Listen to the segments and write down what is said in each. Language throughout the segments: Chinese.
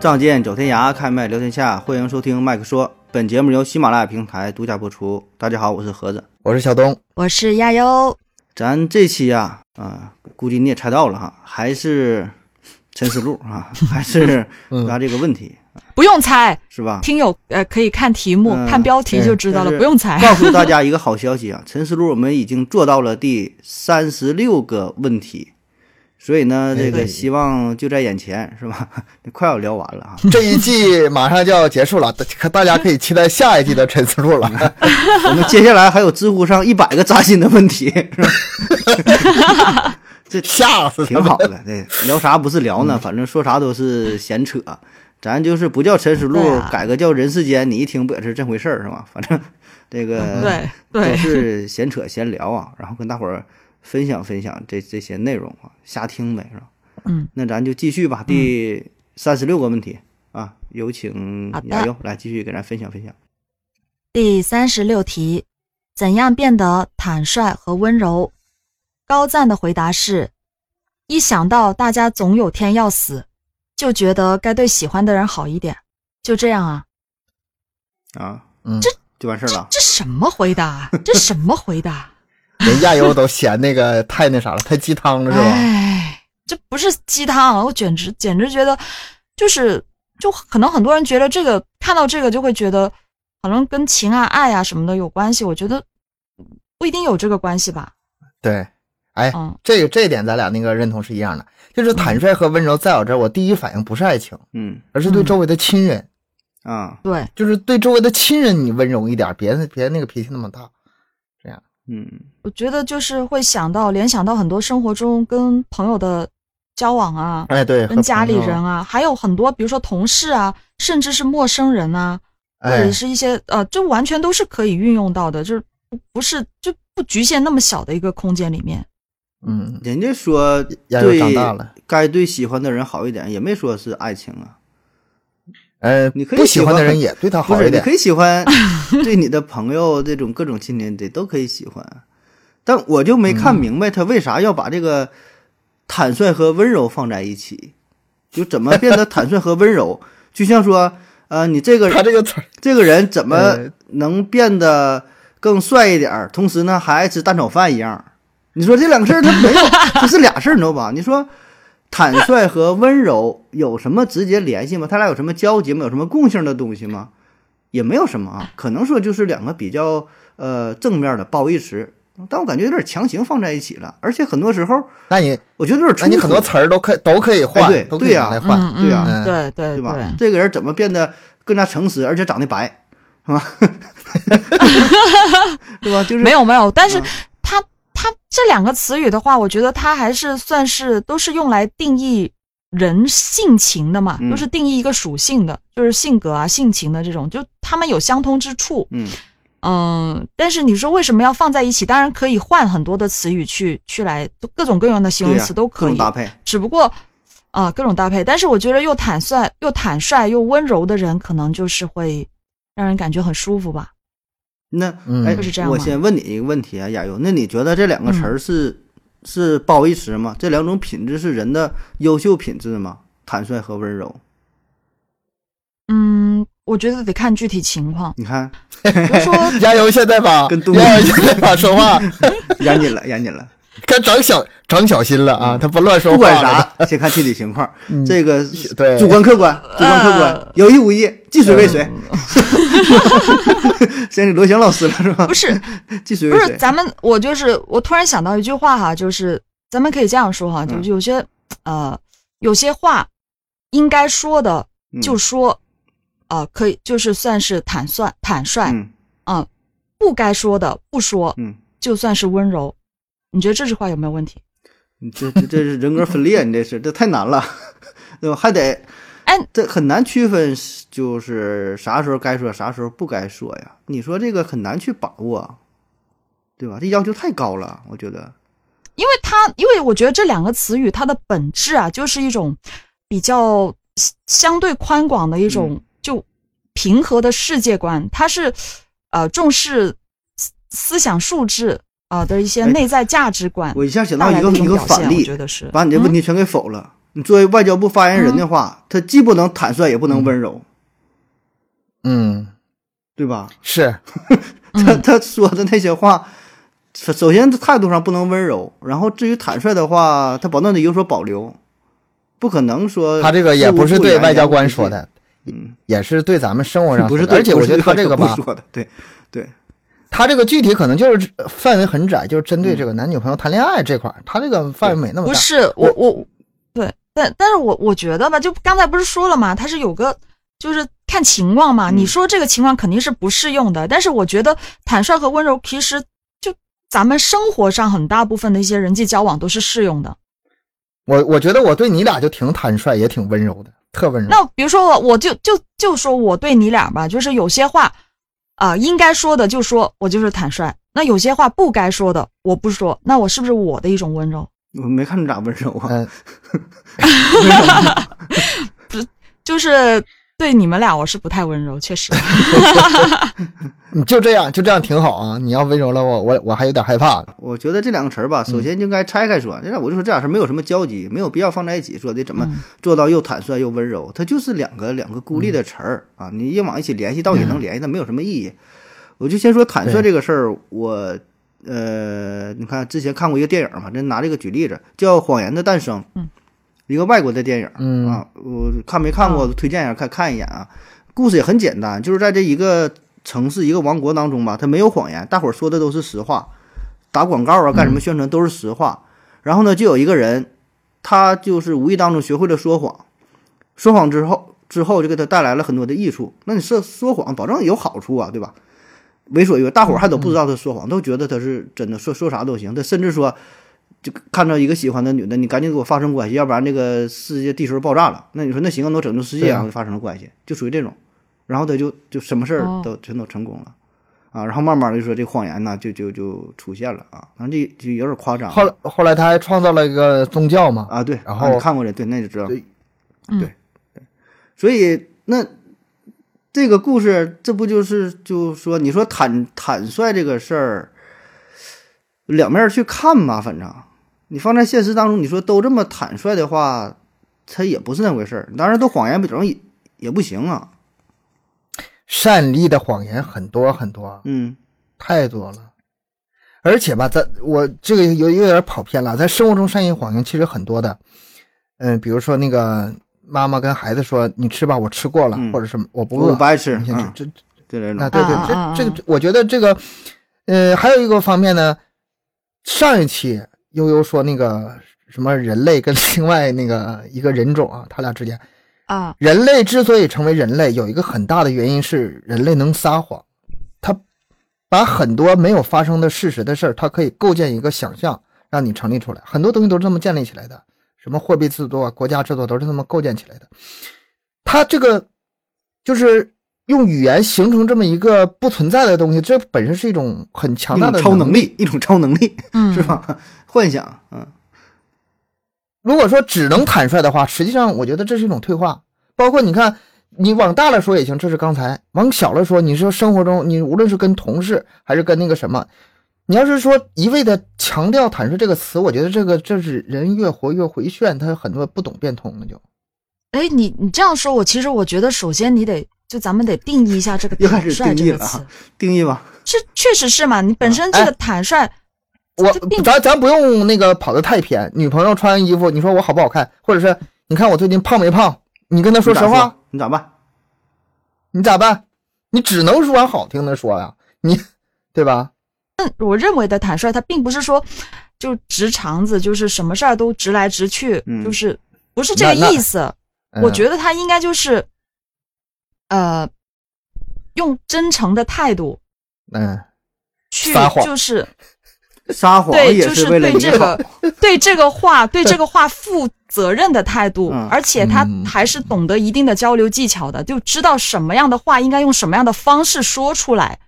仗剑走天涯，开麦聊天下，欢迎收听麦克说。本节目由喜马拉雅平台独家播出。大家好，我是盒子，我是小东，我是亚优。咱这期呀，啊，估计你也猜到了哈，还是陈思路啊，还是答这个问题，不用猜是吧？听友呃可以看题目，看标题就知道了，不用猜。告诉大家一个好消息啊，陈思路我们已经做到了第三十六个问题。所以呢，这个希望就在眼前，是吧？快要聊完了啊！这一季马上就要结束了，大大家可以期待下一季的陈思路了。我们接下来还有知乎上一百个扎心的问题，是吧？这吓死，挺好的。对，聊啥不是聊呢？反正说啥都是闲扯。咱就是不叫陈思路，改个叫人世间，你一听不也是这回事儿，是吧？反正这个对都是闲扯闲聊啊，然后跟大伙儿。分享分享这这些内容啊，瞎听呗，是吧？嗯，那咱就继续吧。第三十六个问题啊，有请亚优来继续给咱分享分享。第三十六题：怎样变得坦率和温柔？高赞的回答是：一想到大家总有天要死，就觉得该对喜欢的人好一点。就这样啊？啊，嗯，这就完事儿了？这什么回答？这什么回答？人亚优都嫌那个太那啥了，太鸡汤了是吧？哎，这不是鸡汤，我简直简直觉得，就是就可能很多人觉得这个看到这个就会觉得，可能跟情啊、爱啊什么的有关系。我觉得不一定有这个关系吧。对，哎，嗯，这个这一点咱俩那个认同是一样的，就是坦率和温柔，在我这儿我第一反应不是爱情，嗯，而是对周围的亲人啊，对，就是对周围的亲人你温柔一点，别别那个脾气那么大。嗯，我觉得就是会想到联想到很多生活中跟朋友的交往啊，哎对，跟家里人啊，还有很多比如说同事啊，甚至是陌生人啊，或者是一些呃，就完全都是可以运用到的，就是不不是就不局限那么小的一个空间里面。嗯，人家说对，该对喜欢的人好一点，也没说是爱情啊。呃，你可以不喜欢的人也对他好一点。你可以喜欢 对你的朋友这种各种亲戚的都可以喜欢，但我就没看明白他为啥要把这个坦率和温柔放在一起，就怎么变得坦率和温柔？就像说，呃，你这个他这个词，这个人怎么能变得更帅一点，同时呢还爱吃蛋炒饭一样？你说这两个事儿他没有，这是俩事儿，你知道吧？你说。坦率和温柔有什么直接联系吗？他俩有什么交集吗？有什么共性的东西吗？也没有什么啊，可能说就是两个比较呃正面的褒义词，但我感觉有点强行放在一起了，而且很多时候，那你我觉得有点，那你很多词儿都可都可以换，对对呀，来换，对呀，对对对吧？这个人怎么变得更加诚实，而且长得白，是吧？对吧？就是没有没有，但是。它这两个词语的话，我觉得它还是算是都是用来定义人性情的嘛，都是定义一个属性的，就是性格啊、性情的这种，就他们有相通之处。嗯嗯，但是你说为什么要放在一起？当然可以换很多的词语去去来各种各样的形容词都可以搭配。只不过啊，各种搭配。但是我觉得又坦率又坦率又温柔的人，可能就是会让人感觉很舒服吧。那哎，我先问你一个问题啊，亚优，那你觉得这两个词儿是是褒义词吗？这两种品质是人的优秀品质吗？坦率和温柔？嗯，我觉得得看具体情况。你看，比如说 亚优现在吧，跟亚优现在吧说话 严谨了，严谨了。该长小长小心了啊！他不乱说话。不管啥，先看具体情况。这个对主观客观，主观客观，有意无意，既水为水。先是罗翔老师了是吧？不是，既水不是咱们。我就是我突然想到一句话哈，就是咱们可以这样说哈，就有些呃有些话应该说的就说，啊可以就是算是坦率坦率，嗯，不该说的不说，嗯，就算是温柔。你觉得这句话有没有问题？你这这这是人格分裂，你这是这太难了，对吧？还得，哎，这很难区分，就是啥时候该说，啥时候不该说呀？你说这个很难去把握，对吧？这要求太高了，我觉得。因为它，因为我觉得这两个词语它的本质啊，就是一种比较相对宽广的一种就平和的世界观，它是呃重视思想素质。啊的一些内在价值观，我一下想到一个一个反例，觉得是把你这问题全给否了。你作为外交部发言人的话，他既不能坦率，也不能温柔，嗯，对吧？是，他他说的那些话，首首先态度上不能温柔，然后至于坦率的话，他保证得有所保留，不可能说他这个也不是对外交官说的，嗯，也是对咱们生活上不是而且我觉得他这个吧不，说的，对对，他这个具体可能就是范围很窄，就是针对这个男女朋友谈恋爱这块儿，他这个范围没那么大。不是我我对，但但是我我觉得吧，就刚才不是说了嘛，他是有个就是看情况嘛。嗯你说这个情况肯定是不适用的，但是我觉得坦率和温柔其实就咱们生活上很大部分的一些人际交往都是适用的。我我觉得我对你俩就挺坦率，也挺温柔的，特温柔。那比如说我我就就就说我对你俩吧，就是有些话啊、应该说的就说，我就是坦率；那有些话不该说的我不说，那我是不是我的一种温柔？我没看你咋温柔啊？嗯，就是对你们俩我是不太温柔，确实。你就这样，就这样挺好啊。你要温柔了，我我我还有点害怕。我觉得这两个词儿吧，首先就应该拆开说。这样我就说这俩事儿没有什么交集，没有必要放在一起说的怎么做到又坦率又温柔，它就是两个两个孤立的词儿啊。你硬往一起联系，到底能联系，但没有什么意义。我就先说坦率这个事儿，我呃，你看之前看过一个电影嘛，这拿这个举例子，叫《谎言的诞生》，嗯，一个外国的电影，嗯啊，我看没看过，推荐一下看看一眼啊。故事也很简单，就是在这一个城市一个王国当中吧，他没有谎言，大伙儿说的都是实话，打广告啊，干什么宣传都是实话。然后呢，就有一个人，他就是无意当中学会了说谎，说谎之后，之后就给他带来了很多的益处。那你说说谎，保证有好处啊，对吧？为所欲为，大伙儿还都不知道他说谎，都觉得他是真的，说说啥都行。他甚至说，就看到一个喜欢的女的，你赶紧给我发生关系，要不然这个世界地球爆炸了。那你说那行，我拯救世界，啊然后就发生了关系，就属于这种。然后他就就什么事儿哦。都全都成功了。啊，然后慢慢的就说这谎言呢，就就就出现了啊，反正这就有点夸张后来后来他还创造了一个宗教嘛，啊，对，然后啊你看过这，对，那就知道。对。对。所以那这个故事，这不就是就说你说坦坦率这个事儿，两面去看嘛，反正你放在现实当中，你说都这么坦率的话，他也不是那回事儿。当然，都谎言不整也也不行啊。善意的谎言很多很多，嗯太多了。而且吧，咱我这个有有点跑偏了，在生活中善意谎言其实很多的，嗯，比如说那个妈妈跟孩子说：“你吃吧，我吃过了，嗯或者是我不饿我。不爱吃，你先嗯，这这这那对对，啊啊啊这这个我觉得这个，呃，还有一个方面呢，上一期悠悠说那个什么人类跟另外那个一个人种啊，他俩之间，啊，人类之所以成为人类，有一个很大的原因是人类能撒谎，他把很多没有发生的事实的事儿，他可以构建一个想象，让你成立出来。很多东西都是这么建立起来的，什么货币制度啊、国家制度都是这么构建起来的。他这个就是用语言形成这么一个不存在的东西，这本身是一种很强大的种超能力，一种超能力，嗯，是？吧？幻想，嗯如果说只能坦率的话，实际上我觉得这是一种退化。包括你看，你往大了说也行，这是刚才；往小了说，你说生活中，你无论是跟同事还是跟那个什么，你要是说一味的强调坦率这个词，我觉得这个这是人越活越回旋，他很多不懂变通了就。哎，你你这样说，我其实我觉得，首先你得就咱们得定义一下这个坦率这个词啊，定义吧。是确实是嘛？你本身这个坦率，我咱咱不用那个跑得太偏，女朋友穿衣服，你说我好不好看，或者是你看我最近胖没胖，你跟她说实话，，你咋办？你咋办？你只能说好听的说呀，你对吧？嗯我认为的坦率，他并不是说就直肠子，就是什么事儿都直来直去，嗯就是不是这个意思。嗯我觉得他应该就是，呃，用真诚的态度嗯，去撒谎，就是 撒谎对，就是为了对这。个对这个话对这个话负责任的态度，嗯而且他嗯还是懂得一定的交流技巧的，就知道什么样的话应该用什么样的方式说出来。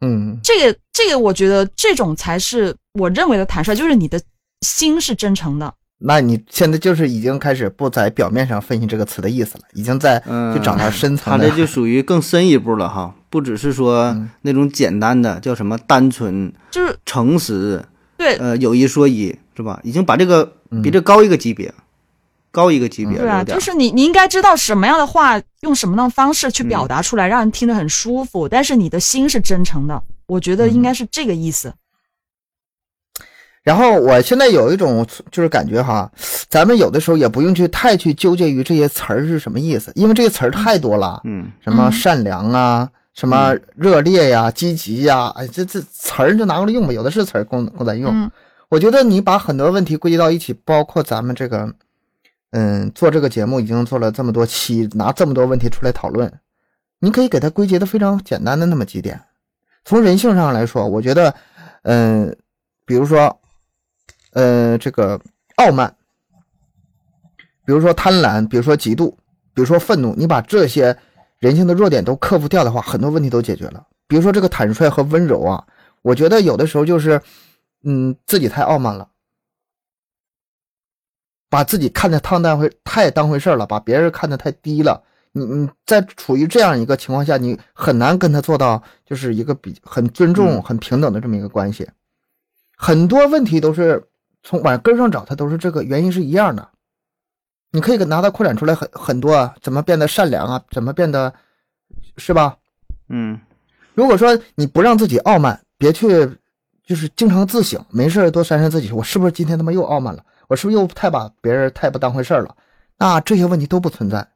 嗯，这个这个，我觉得这种才是我认为的坦率，就是你的心是真诚的。那你现在就是已经开始不在表面上分析这个词的意思了，已经在嗯去找到深层的。他这就属于更深一步了哈，不只是说嗯那种简单的叫什么单纯、就是诚实，对，呃，有一说一，是吧？已经把这个嗯比这高一个级别，高一个级别。对啊，就是你你应该知道什么样的话用什么样的方式去表达出来，让人听得很舒服，但是你的心是真诚的。我觉得应该是这个意思。然后我现在有一种就是感觉哈，咱们有的时候也不用去太去纠结于这些词儿是什么意思，因为这些词儿太多了。嗯，什么善良啊，什么热烈呀、积极呀，哎，这这词儿就拿过来用吧，有的是词儿供供咱用。我觉得你把很多问题归结到一起，包括咱们这个，嗯，做这个节目已经做了这么多期，拿这么多问题出来讨论，你可以给它归结的非常简单的那么几点。从人性上来说，我觉得，嗯，比如说。呃，这个傲慢，比如说贪婪，比如说嫉妒，比如说愤怒，你把这些人性的弱点都克服掉的话，很多问题都解决了。比如说这个坦率和温柔啊，我觉得有的时候就是，嗯，自己太傲慢了，把自己看得太当回太当回事了，把别人看得太低了。你你在处于这样一个情况下，你很难跟他做到就是一个比很尊重、很平等的这么一个关系。很多问题都是。从往根上找，它都是这个原因是一样的。你可以拿它扩展出来很很多啊，怎么变得善良啊？怎么变得，是吧？嗯，如果说你不让自己傲慢，别去就是经常自省，没事多删删自己，我是不是今天他妈又傲慢了？我是不是又太把别人太不当回事了？那这些问题都不存在。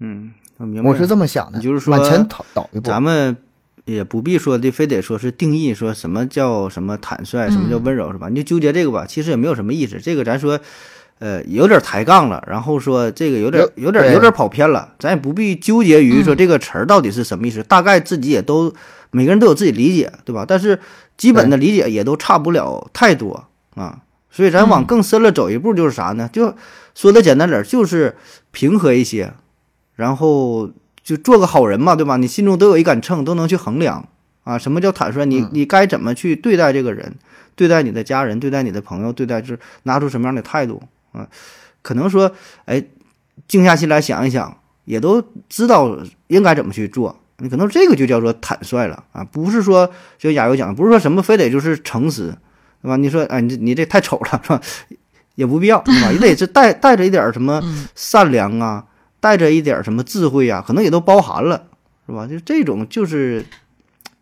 嗯，我明白。我是这么想的，就是说往前倒倒一步，咱们。也不必说的，非得说是定义说什么叫什么坦率，什么叫温柔，是吧？你就纠结这个吧，其实也没有什么意思。这个咱说，呃，有点抬杠了，然后说这个有点有点有点跑偏了，咱也不必纠结于说这个词儿到底是什么意思。大概自己也都每个人都有自己理解，对吧？但是基本的理解也都差不了太多啊。所以咱往更深了走一步，就是啥呢？就说的简单点，就是平和一些，然后。就做个好人嘛，对吧？你心中都有一杆秤，都能去衡量啊。什么叫坦率？你你该怎么去对待这个人，对待你的家人，对待你的朋友，对待是拿出什么样的态度啊？可能说，哎，静下心来想一想，也都知道应该怎么去做。你可能这个就叫做坦率了啊，不是说就亚游讲，不是说什么非得就是诚实，对吧？你说，哎，你你这太丑了，是吧？也不必要，是吧？也得是带带着一点什么善良啊。带着一点什么智慧呀，可能也都包含了，是吧？就这种，就是，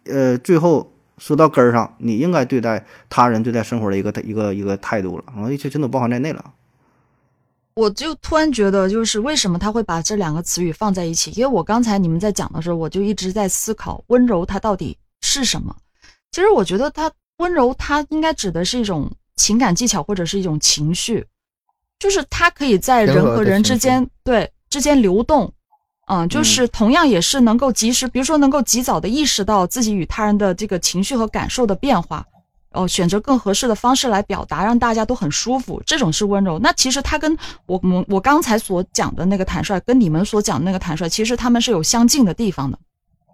呃，最后说到根儿上，你应该对待他人、对待生活的一个一个一个态度了，然后一切全都包含在内了。我就突然觉得，就是为什么他会把这两个词语放在一起？因为我刚才你们在讲的时候，我就一直在思考温柔它到底是什么。其实我觉得它温柔，它应该指的是一种情感技巧或者是一种情绪，就是它可以在人和人之间对。之间流动，嗯，就是同样也是能够及时，比如说能够及早的意识到自己与他人的这个情绪和感受的变化，哦，选择更合适的方式来表达，让大家都很舒服，这种是温柔。那其实他跟我我我刚才所讲的那个坦率，跟你们所讲的那个坦率，其实他们是有相近的地方的，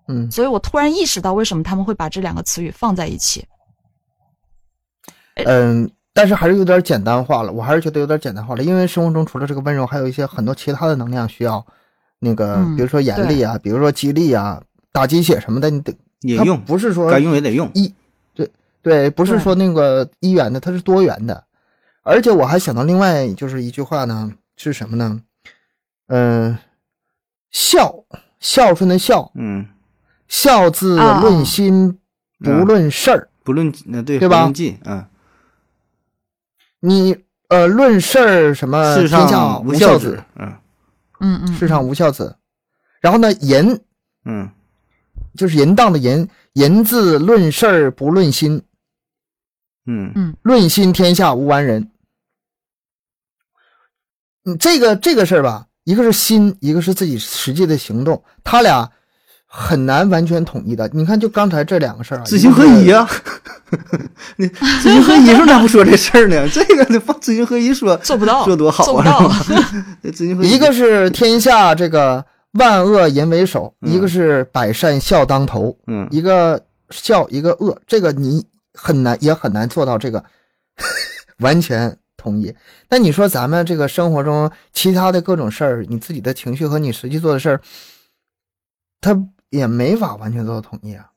嗯，所以我突然意识到为什么他们会把这两个词语放在一起，嗯。但是还是有点简单化了，我还是觉得有点简单化了，因为生活中除了这个温柔，还有一些很多其他的能量需要，那个比如说严厉啊，比如说激励啊，打鸡血什么的，你得也用，不是说该用也得用一，对对，不是说那个一元的，它是多元的，而且我还想到另外就是一句话呢，是什么呢？嗯，孝孝顺的孝，嗯，孝字论心不论事儿，不论那对对吧？嗯。你呃，论事儿什么？世上无孝子，嗯嗯嗯，世上无孝子。然后呢，淫，嗯，就是淫荡的淫，淫字论事儿不论心，嗯嗯，论心天下无完人。嗯，这个这个事儿吧，一个是心，一个是自己实际的行动，他俩。很难完全统一的，你看，就刚才这两个事儿啊，知行合一啊，你知行合一，说咋不说这事儿呢？这个得放知行合一说，做不到，说多好啊！知行合一，一个是天下这个万恶淫为首，一个是百善孝当头，嗯，一个孝，一个恶，这个你很难，也很难做到这个 完全统一。那你说咱们这个生活中其他的各种事儿，你自己的情绪和你实际做的事儿，他。也没法完全做到统一啊，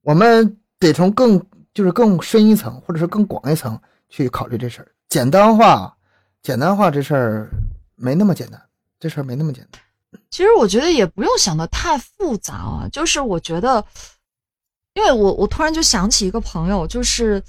我们得从更就是更深一层，或者是更广一层去考虑这事儿。简单化，简单化这事儿没那么简单，这事儿没那么简单。其实我觉得也不用想的太复杂啊，就是我觉得，因为我我突然就想起一个朋友，就是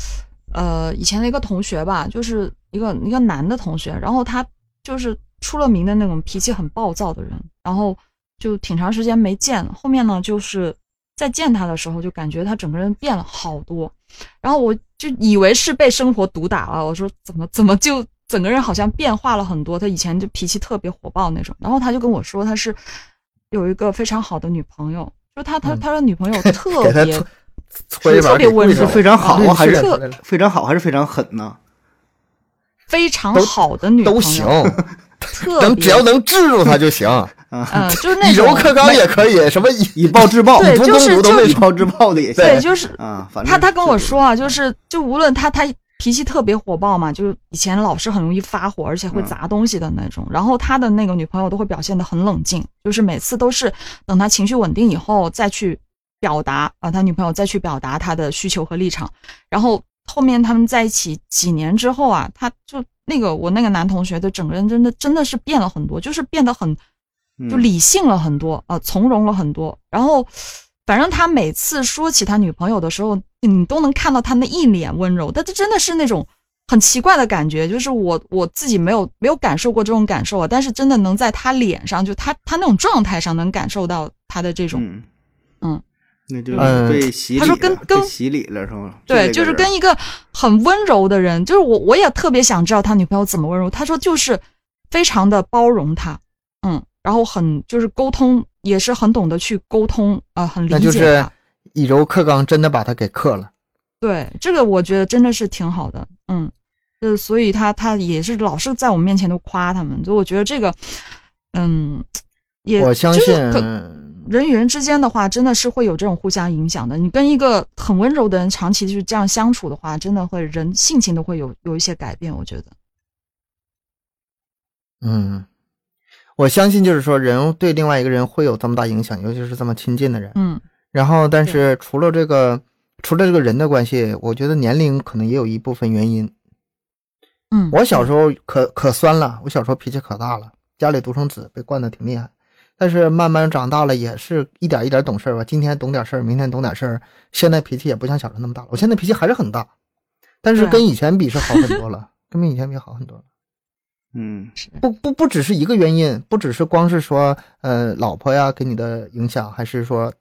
呃以前的一个同学吧，就是一个一个男的同学，然后他就是出了名的那种脾气很暴躁的人，然后就挺长时间没见了，后面呢就是在见他的时候就感觉他整个人变了好多，然后我就以为是被生活毒打了，我说怎么怎么就。整个人好像变化了很多，他以前就脾气特别火爆那种，然后他就跟我说他是有一个非常好的女朋友，说他他他的女朋友 特别特别温柔，非常好还是非常好还是非常狠呢？非常好的女都行，能只要能治住他就行。嗯，就是那以柔克刚也可以，什么以以暴制暴，对，就是就以暴制暴的也行。对，就是啊，他他跟我说啊，就是就无论他他。脾气特别火爆嘛，就是以前老是很容易发火，而且会砸东西的那种。然后他的那个女朋友都会表现得很冷静，就是每次都是等他情绪稳定以后再去表达啊，他女朋友再去表达他的需求和立场。然后后面他们在一起几年之后啊，他就那个我那个男同学的整个人真的真的是变了很多，就是变得很就理性了很多啊，从容了很多。然后反正他每次说起他女朋友的时候。你都能看到他那一脸温柔，但这真的是那种很奇怪的感觉，就是我我自己没有没有感受过这种感受啊，但是真的能在他脸上，就他他那种状态上能感受到他的这种，嗯，那就被洗礼他说跟跟洗礼了是吗？对，就是跟一个很温柔的人，就是我我也特别想知道他女朋友怎么温柔。他说就是非常的包容他，嗯，然后很就是沟通也是很懂得去沟通啊，很理解那就是。以柔克刚，真的把他给克了。对，这个我觉得真的是挺好的。嗯，呃，所以他他也是老是在我们面前都夸他们，所以我觉得这个，嗯，也我相信人与人之间的话，真的是会有这种互相影响的。你跟一个很温柔的人长期就是这样相处的话，真的会人性情都会有有一些改变。我觉得，嗯，我相信就是说，人对另外一个人会有这么大影响，尤其是这么亲近的人。嗯。然后，但是除了这个，除了这个人的关系，我觉得年龄可能也有一部分原因。嗯，我小时候可可酸了，我小时候脾气可大了，家里独生子，被惯的挺厉害。但是慢慢长大了，也是一点一点懂事吧。今天懂点事儿，明天懂点事儿。现在脾气也不像小时候那么大了。我现在脾气还是很大，但是跟以前比是好很多了，跟以前比好很多了。嗯，不不不只是一个原因，不只是光是说呃老婆呀给你的影响，还是说。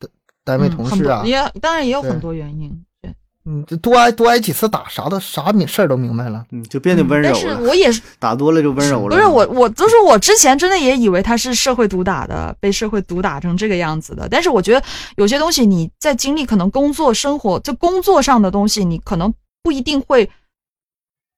单位同事啊，也当然也有很多原因。对，嗯，就多挨多挨几次打，啥都啥明事儿都明白了，嗯，就变得温柔了。但是我也 是打多了就温柔了。不是我，我就是我之前真的也以为他是社会毒打的，被社会毒打成这个样子的。但是我觉得有些东西你在经历可能工作生活，就工作上的东西，你可能不一定会，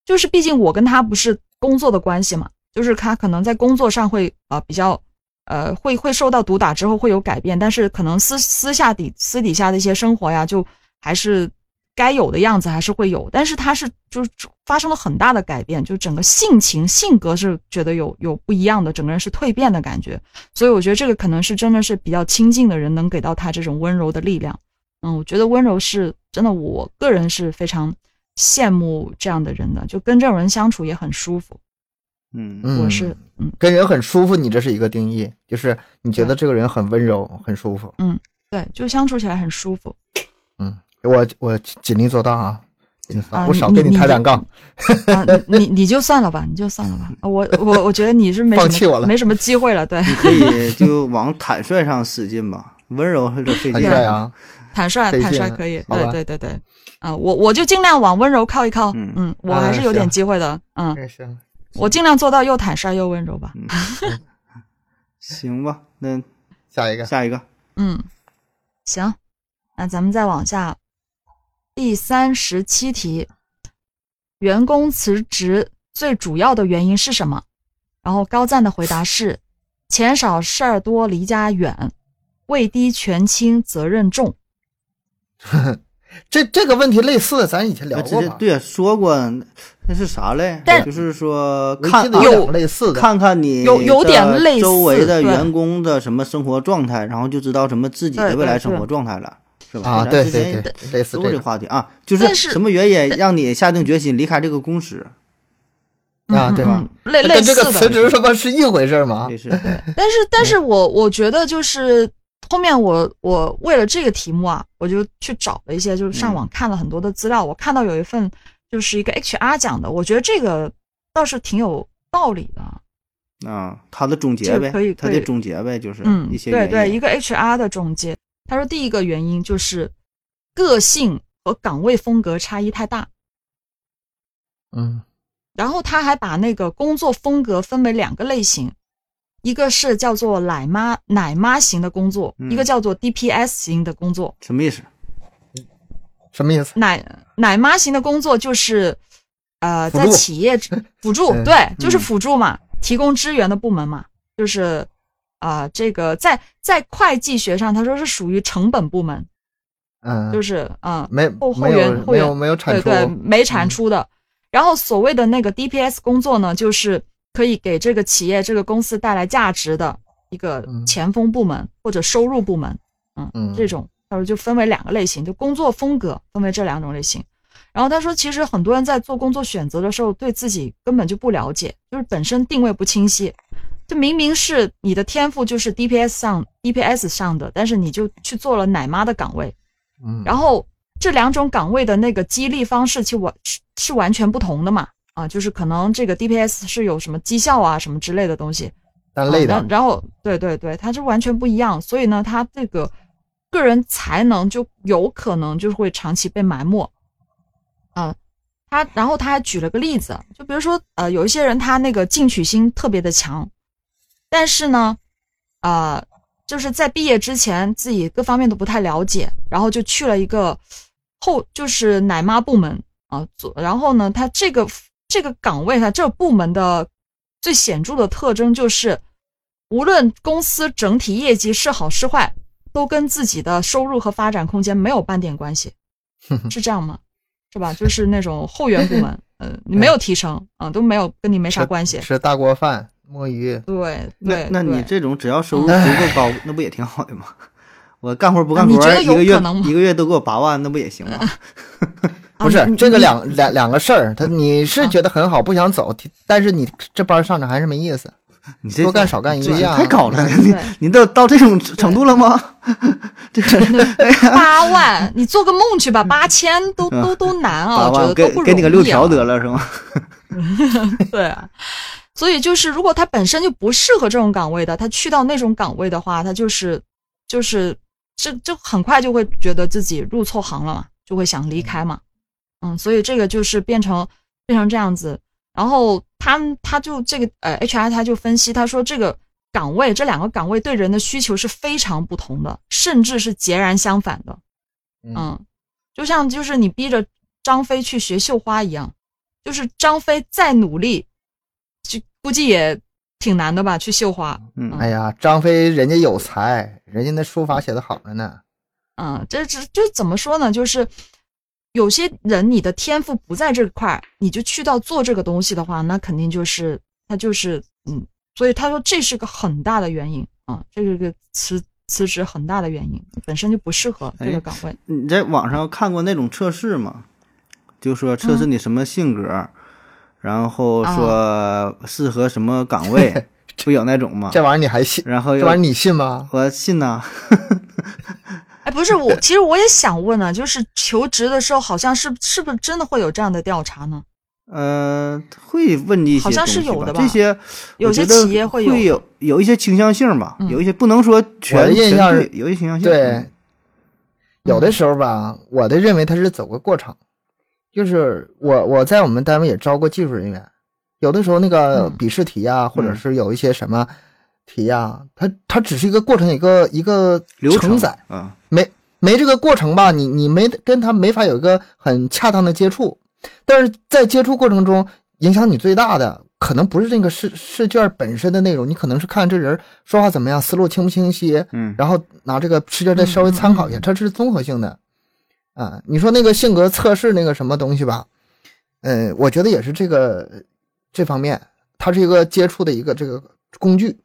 就是毕竟我跟他不是工作的关系嘛，就是他可能在工作上会啊比较。呃，会会受到毒打之后会有改变，但是可能私私下底私底下的一些生活呀，就还是该有的样子，还是会有。但是他是就发生了很大的改变，就整个性情性格是觉得有有不一样的，整个人是蜕变的感觉。所以我觉得这个可能是真的是比较亲近的人能给到他这种温柔的力量。嗯，我觉得温柔是真的，我个人是非常羡慕这样的人的，就跟这种人相处也很舒服。嗯，我是嗯，跟人很舒服，你这是一个定义，就是你觉得这个人很温柔，很舒服。嗯，对，就相处起来很舒服。嗯，我我尽力做到啊，我少跟你抬两杠。啊，你你就算了吧，你就算了吧。我我我觉得你是没放弃我了，没什么机会了。对，你可以就往坦率上使劲吧，温柔还是费劲啊。坦率，坦率可以。对对对对，啊，我我就尽量往温柔靠一靠。嗯嗯，我还是有点机会的。嗯。我尽量做到又坦率又温柔吧。行吧，那下一个，下一个。嗯，行，那咱们再往下，第三十七题，员工辞职最主要的原因是什么？然后高赞的回答是：钱少事儿多，离家远，位低权轻，责任重。这这个问题类似，咱以前聊过吧？对，说过。那是啥嘞？就是说，看有类似的，看看你有有点类似周围的员工的什么生活状态，然后就知道什么自己的未来生活状态了，是吧？啊，对对对，类似这个话题啊，就是什么原因让你下定决心离开这个公司？啊，对吧？类类似的，跟这个辞职什么是一回事吗？是。但是，但是我我觉得就是后面我我为了这个题目啊，我就去找了一些，就是上网看了很多的资料。我看到有一份就是一个 HR 讲的，我觉得这个倒是挺有道理的。啊，他的总结呗，可以，他的总结呗，就是嗯，一些对对，一个 HR 的总结。他说第一个原因就是个性和岗位风格差异太大。嗯。然后他还把那个工作风格分为两个类型，一个是叫做奶妈奶妈型的工作，一个叫做 DPS 型的工作。什么意思？什么意思？奶奶妈型的工作就是，呃，在企业辅助，对，就是辅助嘛，提供支援的部门嘛，就是，啊，这个在在会计学上，他说是属于成本部门，嗯，就是嗯，没后后援后援没有产出，对对，没产出的。然后所谓的那个 DPS 工作呢，就是可以给这个企业、这个公司带来价值的一个前锋部门或者收入部门，嗯，嗯这种他说就分为两个类型，就工作风格分为这两种类型。然后他说，其实很多人在做工作选择的时候，对自己根本就不了解，就是本身定位不清晰，就明明是你的天赋就是 DPS 上 DPS 上的，但是你就去做了奶妈的岗位，嗯，然后。这两种岗位的那个激励方式，其实完是是完全不同的嘛？啊，就是可能这个 DPS 是有什么绩效啊什么之类的东西，但累的。然后，对对对，它是完全不一样，所以呢，他这个个人才能就有可能就会长期被埋没。啊，他然后他还举了个例子，就比如说呃，有一些人他那个进取心特别的强，但是呢，啊，就是在毕业之前自己各方面都不太了解，然后就去了一个。后就是奶妈部门啊，做然后呢，他这个这个岗位，上这个部门的最显著的特征就是，无论公司整体业绩是好是坏，都跟自己的收入和发展空间没有半点关系，是这样吗？是吧？就是那种后援部门，嗯，你没有提成啊，都没有跟你没啥关系，吃大锅饭摸鱼，对对，那你这种只要收入足够高，那不也挺好的吗？我干活不干活，一个月一个月都给我八万，那不也行吗？不是这个两两两个事儿，他你是觉得很好，不想走，但是你这班上着还是没意思。你这多干少干一样，太搞了，你你都到这种程度了吗？这八万，你做个梦去吧，八千都都都难啊，我觉得都不容易。给给你个六条得了是吗？对啊，所以就是如果他本身就不适合这种岗位的，他去到那种岗位的话，他就是就是。这就很快就会觉得自己入错行了嘛，就会想离开嘛，嗯，所以这个就是变成变成这样子。然后他他就这个呃 HR 他就分析，他说这个岗位这两个岗位对人的需求是非常不同的，甚至是截然相反的。嗯，就像就是你逼着张飞去学绣花一样，就是张飞再努力，就估计也。挺难的吧？去绣花。嗯，哎呀，张飞人家有才，人家那书法写的好着呢。嗯，这这就怎么说呢？就是有些人你的天赋不在这块儿，你就去到做这个东西的话，那肯定就是他就是嗯。所以他说这是个很大的原因啊，这是个辞辞职很大的原因，本身就不适合这个岗位。你在网上看过那种测试吗？就说测试你什么性格。然后说适合什么岗位，不有那种吗？这玩意儿你还信？然后这玩意儿你信吗？我信呐。哎，不是我，其实我也想问呢，就是求职的时候，好像是是不是真的会有这样的调查呢？呃，会问一些，好像是有的吧？这些有些企业会有有有一些倾向性吧，有一些不能说全印象是有一些倾向性。对，有的时候吧，我的认为他是走个过程。就是我我在我们单位也招过技术人员，有的时候那个笔试题啊，或者是有一些什么题呀，它它只是一个过程，一个一个承载啊，没没这个过程吧，你你没跟他没法有一个很恰当的接触，但是在接触过程中，影响你最大的可能不是这个试试卷本身的内容，你可能是看这人说话怎么样，思路清不清晰，嗯，然后拿这个试卷再稍微参考一下，它是综合性的。啊，你说那个性格测试那个什么东西吧，嗯，我觉得也是这个这方面，它是一个接触的一个这个工具。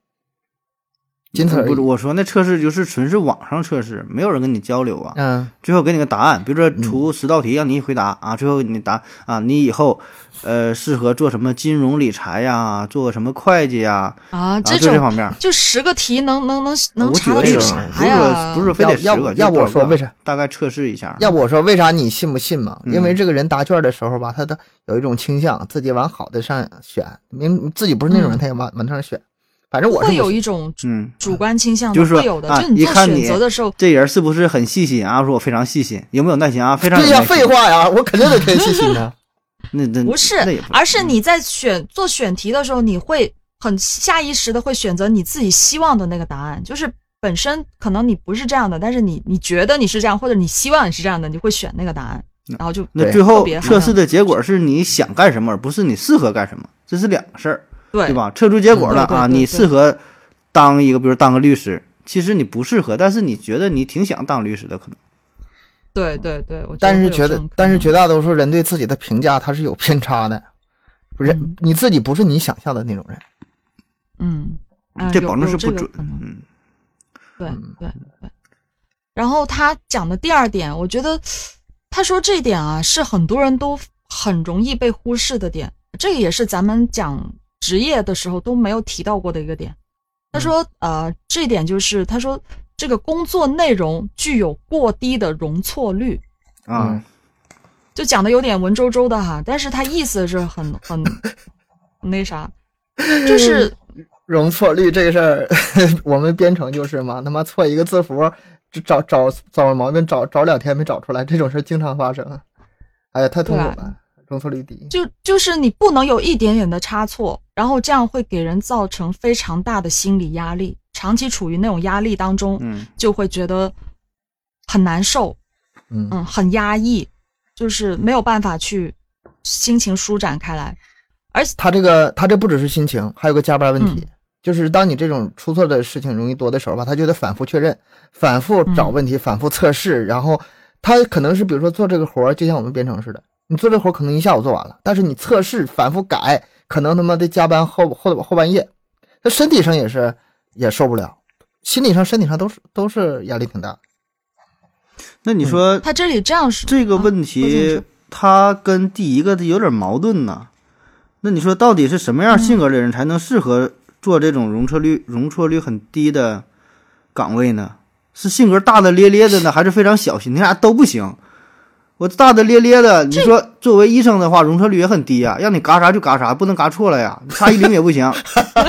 仅此而不。我说那测试就是纯是网上测试，没有人跟你交流啊。嗯最后给你个答案，比如说出十道题让你回答啊，最后你答啊，你以后呃适合做什么金融理财呀，做什么会计呀，啊，啊，这种就这方面。就十个题能能能能我查举个例子的是啥不是呀？不是非得十个，要要不要我说为啥？大概测试一下。要不我说为啥你信不信嘛？嗯因为这个人答卷的时候吧，他的有一种倾向，自己往好的上选，明自己不是那种人，嗯他也往往那上选。反正我是会有一种嗯，主观倾向的，就是说会有的。啊就你做选一看你择的时候，这人是不是很细心啊？说我非常细心，有没有耐心啊？非常有对呀，废话呀，我肯定得偏细心的。那那不是而是你在选做选题的时候，你会很下意识的会选择你自己希望的那个答案，就是本身可能你不是这样的，但是你你觉得你是这样，或者你希望你是这样的，你会选那个答案，然后就对那最后测试的结果是你想干什么，而不是你适合干什么，这是两个事儿，对对？吧？测出结果了啊，你适合当一个，比如当个律师，其实你不适合，但是你觉得你挺想当律师的，可能。对对对，我但是觉得但是绝大多数人对自己的评价他是有偏差的，不是嗯你自己不是你想象的那种人。嗯，啊这保证是不准嗯，对嗯对对。然后他讲的第二点，我觉得他说这点啊，是很多人都很容易被忽视的点，这个也是咱们讲职业的时候都没有提到过的一个点。他说，呃，这一点就是他说这个工作内容具有过低的容错率，啊嗯，就讲的有点文绉绉的哈，但是他意思是很很 那啥，就是容错率这个事儿，我们编程就是嘛，他妈错一个字符，就找找找毛病，找找两天没找出来，这种事儿经常发生。哎呀，太痛苦对了，容错率低。就就是你不能有一点点的差错，然后这样会给人造成非常大的心理压力，长期处于那种压力当中，嗯就会觉得很难受，嗯嗯，很压抑，就是没有办法去心情舒展开来。而且他这个他这不只是心情，还有个加班问题，嗯就是当你这种出错的事情容易多的时候吧，他就得反复确认，反复找问题，反复测试，然后他可能是比如说做这个活儿，就像我们编程似的，你做这活儿可能一下午做完了，但是你测试反复改，可能他妈的加班后后后半夜，他身体上也是也受不了，心理上、身体上都是都是压力挺大。那你说他这里这样说，这个问题去，它跟第一个的有点矛盾呢。那你说到底是什么样性格的人才能适合做这种容错率容错率很低的岗位呢？是性格大大咧咧的呢，还是非常小心？你俩都不行。我大大咧咧的，你说作为医生的话，容错率也很低呀、让你嘎啥就嘎啥，不能嘎错了呀，差一厘米也不行，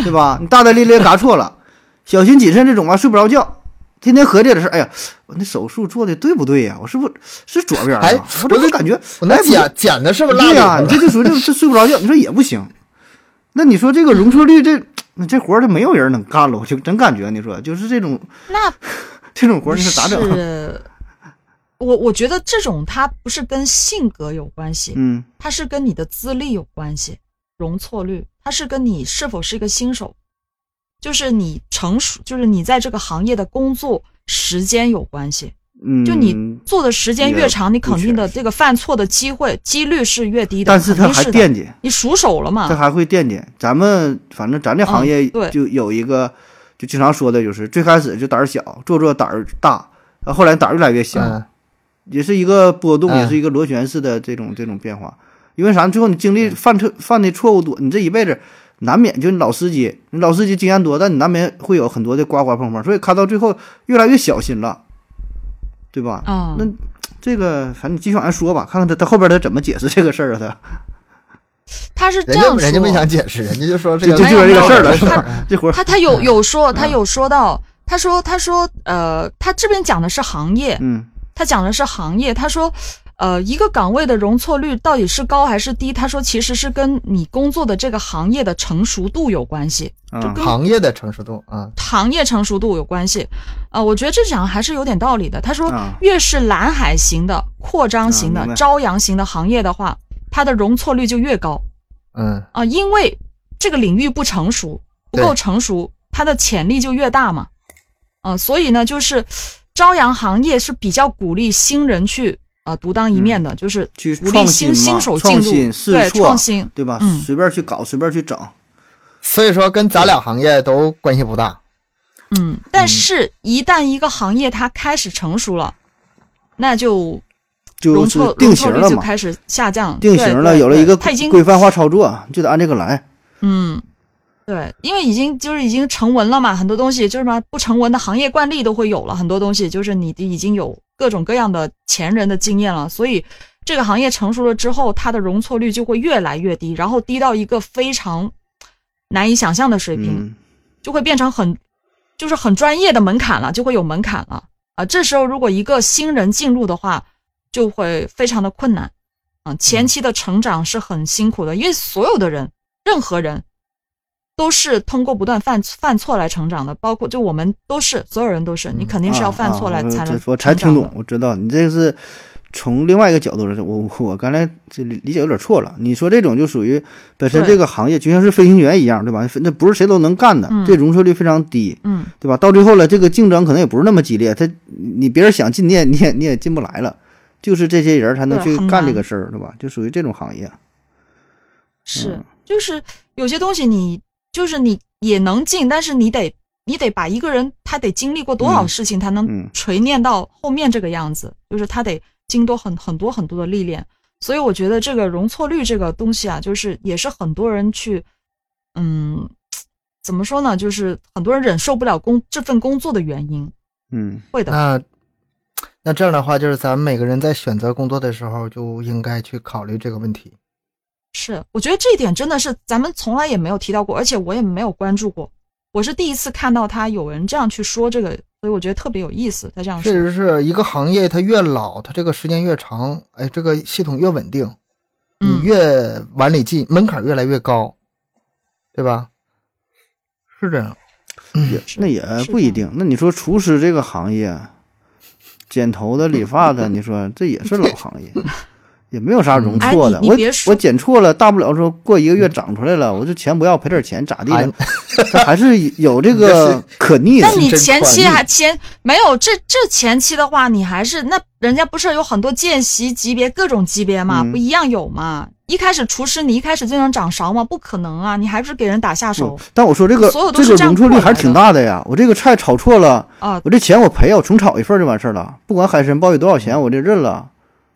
对吧？你大大咧咧嘎错了，小心谨慎这种啊，睡不着觉，天天合计的事，哎呀，我那手术做的对不对呀？我是不是是左边啊？哎我怎么感觉我那剪剪的是不是落对呀、你这就属于这这睡不着觉，你说也不行。那你说这个容错率这那这活儿，他没有人能干了，我就真感觉你说就是这种那 这种活儿，你说咋整？是，我我觉得这种它不是跟性格有关系，嗯它是跟你的资历有关系，容错率，它是跟你是否是一个新手，就是你成熟，就是你在这个行业的工作时间有关系。嗯，就你做的时间越长，你肯定的这个犯错的机会几率是越低的。但是他还惦记，你熟手了嘛他？还会惦记。咱们反正咱这行业嗯对就有一个，就经常说的就是最开始就胆儿小，做做胆儿大，啊后来胆儿越来越小，嗯也是一个波动，嗯也是一个螺旋式的这种这种变化。因为啥？最后你经历犯错犯的错误多，你这一辈子难免就你老司机，你老司机经验多，但你难免会有很多的刮刮碰碰，所以看到最后越来越小心了，对吧？嗯那这个反正你继续往下说吧，看看他他后边他怎么解释这个事儿啊？他他是这人家样说，人家没想解释，人家就说这个就就就是这个事儿了，是吧？这活儿他他有有说，他有说到，他说他说呃，他这边讲的是行业，嗯他讲的是行业，他说。呃，一个岗位的容错率到底是高还是低？他说其实是跟你工作的这个行业的成熟度有关系，就行业的成熟度啊，行业成熟度有关系。呃，我觉得这讲还是有点道理的。他说啊，越是蓝海型的、扩张型的朝阳型的行业的话，它的容错率就越高嗯啊、因为这个领域不成熟，不够成熟，它的潜力就越大嘛。啊、所以呢，就是朝阳行业是比较鼓励新人去呃独当一面的，就是去鼓励创新新手进入，创新试对创新。对吧？嗯随便去搞，随便去整。所以说跟咱俩行业都关系不大。嗯，但是，一旦一个行业它开始成熟了，那就就是容错定容错率型了嘛，就开始下降，定型了，有了一个它已经规范化操作，就得按这个来。嗯，对，因为已经就是已经成文了嘛，很多东西就是什么不成文的行业惯例都会有了，很多东西就是你已经有各种各样的前人的经验了，所以这个行业成熟了之后，它的容错率就会越来越低，然后低到一个非常难以想象的水平，嗯就会变成很就是很专业的门槛了，就会有门槛了啊。这时候如果一个新人进入的话，就会非常的困难啊。前期的成长是很辛苦的，因为所有的人，任何人都是通过不断犯犯错来成长的，包括就我们都是，所有人都是，你肯定是要犯错来才能我我才听懂，我知道你这个是从另外一个角度来说，我我刚才这理理解有点错了。你说这种就属于本身这个行业就像是飞行员一样，对吧？那不是谁都能干的，嗯这容错率非常低，嗯，对吧？到最后了，这个竞争可能也不是那么激烈，他你别人想进你也你也你也进不来了，就是这些人才能去干这个事儿，对吧？就属于这种行业。是嗯，就是有些东西你就是你也能进，但是你得你得把一个人他得经历过多少嗯事情他能嗯锤炼到后面这个样子，就是他得经多很很多很多的历练。所以我觉得这个容错率这个东西啊，就是也是很多人去，嗯，怎么说呢？就是很多人忍受不了工这份工作的原因，嗯会的。那那这样的话，就是咱们每个人在选择工作的时候，就应该去考虑这个问题。是，我觉得这一点真的是咱们从来也没有提到过，而且我也没有关注过。我是第一次看到他有人这样去说这个，所以我觉得特别有意思。他这样说，确实是一个行业，它越老，它这个时间越长，哎，这个系统越稳定，你嗯，越往里进，门槛越来越高，对吧？是这样。也那也不一定。那你说厨师这个行业，剪头的、理发的，你说这也是老行业，也没有啥容错的。我哎你你别说我剪错了，大不了说过一个月长出来了，我这钱不要，赔点钱咋地 还是有这个可逆的那。你前期还前没有这这前期的话，你还是那人家不是有很多见习级别各种级别嘛，嗯不一样有嘛？一开始厨师你一开始就能掌勺吗？不可能啊，你还不是给人打下手不但我说这个这个容错率还是挺大的呀。我这个菜炒错了，啊？我这钱我赔啊，我重炒一份就完事儿了，不管海参鲍鱼多少钱，我这认了。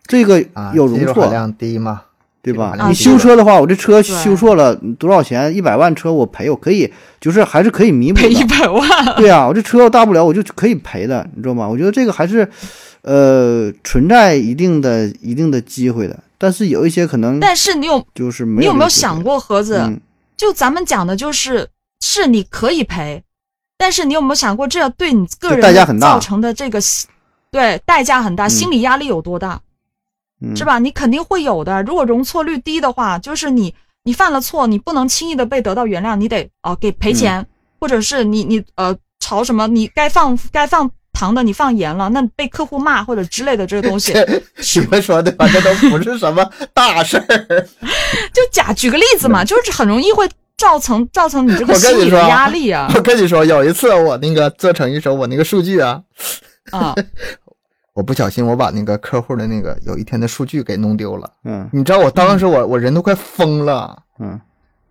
这个啊，有容错量低嘛？对吧？你啊修车的话，我这车修错了多少钱？一百万车我赔，我可以，就是还是可以弥补赔一的。百万，对呀、我这车要大不了我就可以赔的，你知道吗？我觉得这个还是，呃，存在一定的一定的机会的。但是有一些可能但是你有就是没有你有没有想过，盒子？嗯就咱们讲的就是，是你可以赔，但是你有没有想过，这对你个人这代价很大造成的这个，对代价很大，心理压力有多大，嗯是吧？你肯定会有的。如果容错率低的话，就是你你犯了错，你不能轻易的被得到原谅，你得哦、给赔钱，嗯或者是你你呃炒什么，你该放该放糖的你放盐了，那被客户骂或者之类的这个东西，这你们说的吧，这都不是什么大事儿。就假举个例子嘛，就是很容易会造成造成你这个心理的压力啊我跟你说，有一次我那个做成一首，我那个数据啊，啊。我不小心我把那个客户的那个有一天的数据给弄丢了。嗯你知道我当时我我人都快疯了，嗯，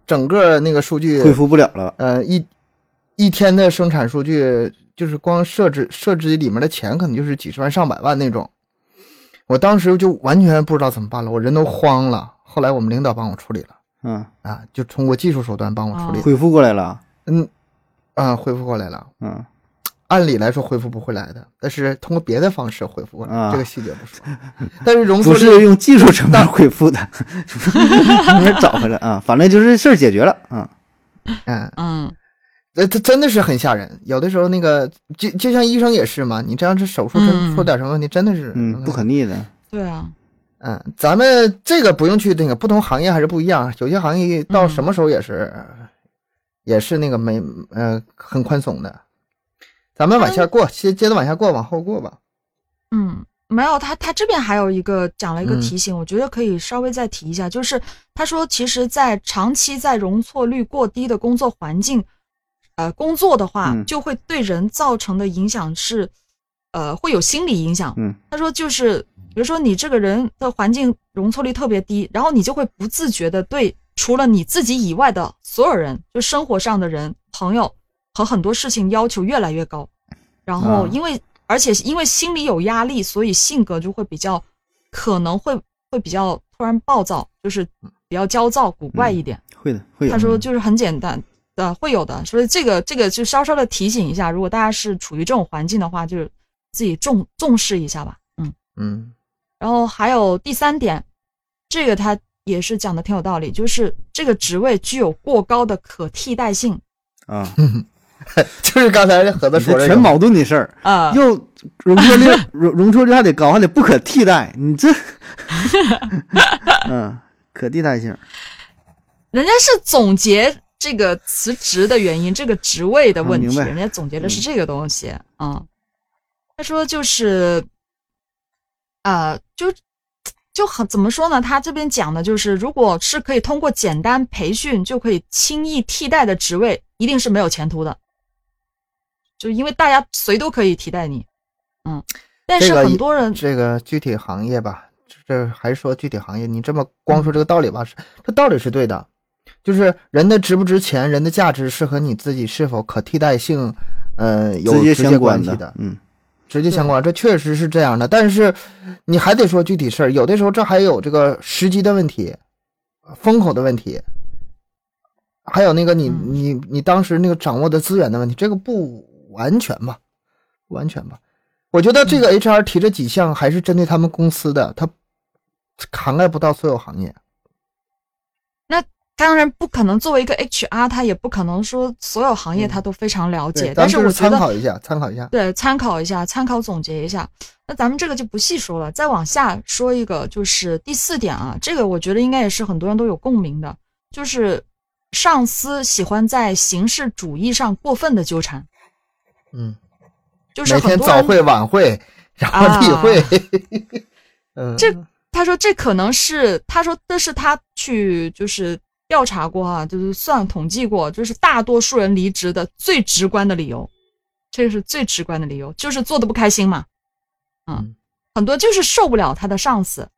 整个那个数据恢复不了了。呃一一天的生产数据，就是光设置设置里面的钱可能就是几十万上百万那种。我当时就完全不知道怎么办了，我人都慌了。后来我们领导帮我处理了嗯，啊，就通过技术手段帮我处理。恢复过来了。嗯啊，恢复过来了。嗯按理来说恢复不回来的，但是通过别的方式恢复过来，啊这个细节不说。但是容错不率是用技术层面恢复的，没人找回来啊。反正就是事儿解决了啊。嗯，嗯，呃，它真的是很吓人。有的时候那个就就像医生也是嘛，你这样是手术真嗯出点什么问题，真的是嗯，不可逆的。对啊，嗯，咱们这个不用去那个不同行业还是不一样，有些行业到嗯什么时候也是、也是那个没呃很宽松的。咱们往下过，接接着往下过，往后过吧。嗯，没有，他他这边还有一个讲了一个嗯提醒，我觉得可以稍微再提一下，就是他说，其实，在长期在容错率过低的工作环境，呃，工作的话，嗯就会对人造成的影响是，呃，会有心理影响。嗯他说，就是比如说你这个人的环境容错率特别低，然后你就会不自觉的对除了你自己以外的所有人，就生活上的人、朋友，和很多事情要求越来越高，然后因为而且因为心里有压力，所以性格就会比较可能会会比较突然暴躁，就是比较焦躁古怪一点。会的，会的。他说就是很简单的，会有的。所以这个这个就稍稍的提醒一下，如果大家是处于这种环境的话，就是自己重重视一下吧。嗯嗯。然后还有第三点，这个他也是讲的挺有道理，就是这个职位具有过高的可替代性。啊。就是刚才盒子说的全矛盾的事儿啊，又容错率容容错率还得高，还得不可替代，你这，嗯，可替代性。人家是总结这个辞职的原因，这个职位的问题，人家总结的是这个东西啊。他说就是，啊，就就很怎么说呢？他这边讲的就是，如果是可以通过简单培训就可以轻易替代的职位，一定是没有前途的。就因为大家谁都可以替代你，嗯，但是很多人这个具体行业吧，这还是说具体行业，你这么光说这个道理吧，是这道理是对的，就是人的值不值钱，人的价值是和你自己是否可替代性，呃，有直接关系的，嗯，直接相关，这确实是这样的。但是你还得说具体事儿，有的时候这还有这个时机的问题，风口的问题，还有那个你你你当时那个掌握的资源的问题，这个不。完全吧，完全吧。我觉得这个 HR 提这几项还是针对他们公司的，他涵盖不到所有行业。那当然不可能，作为一个 HR，他也不可能说所有行业他都非常了解。但是我参考一下，参考一下。对，参考一下，参考总结一下。那咱们这个就不细说了，再往下说一个，就是第四点啊，这个我觉得应该也是很多人都有共鸣的，就是上司喜欢在形式主义上过分的纠缠。嗯，就是每天早会晚会，然后例会。嗯，这他说这可能是他说这是他去就是调查过哈，就是算统计过，就是大多数人离职的最直观的理由，这个是最直观的理由，就是做的不开心嘛。嗯，很多就是受不了他的上司。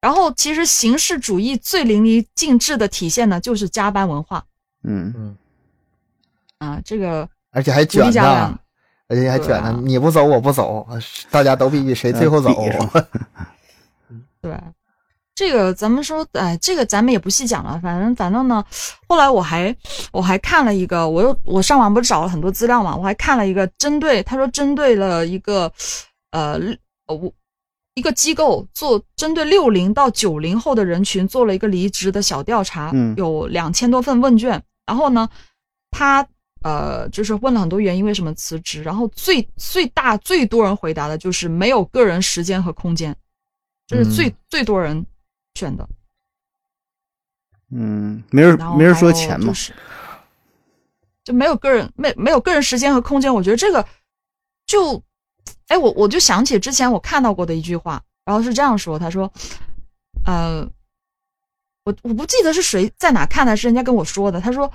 然后其实形式主义最淋漓尽致的体现呢，就是加班文化。嗯嗯，啊，这个。而且还卷呢，而且还卷呢。你不走，我不走，大家都比比谁最后走。对，这个咱们说，哎，这个咱们也不细讲了。反正反正呢，后来我还我还看了一个，我又我上网不是找了很多资料嘛，我还看了一个针对他说针对了一个呃我一个机构做针对六零到九零后的人群做了一个离职的小调查，有两千多份问卷，然后呢，他。呃，就是问了很多原因，为什么辞职？然后最最大最多人回答的就是没有个人时间和空间，这是最最多人选的。嗯，没人没人说钱嘛，就没有个人没没有个人时间和空间。我觉得这个就，哎，我我就想起之前我看到过的一句话，然后是这样说，他说，呃，我我不记得是谁在哪看的，是人家跟我说的，他说。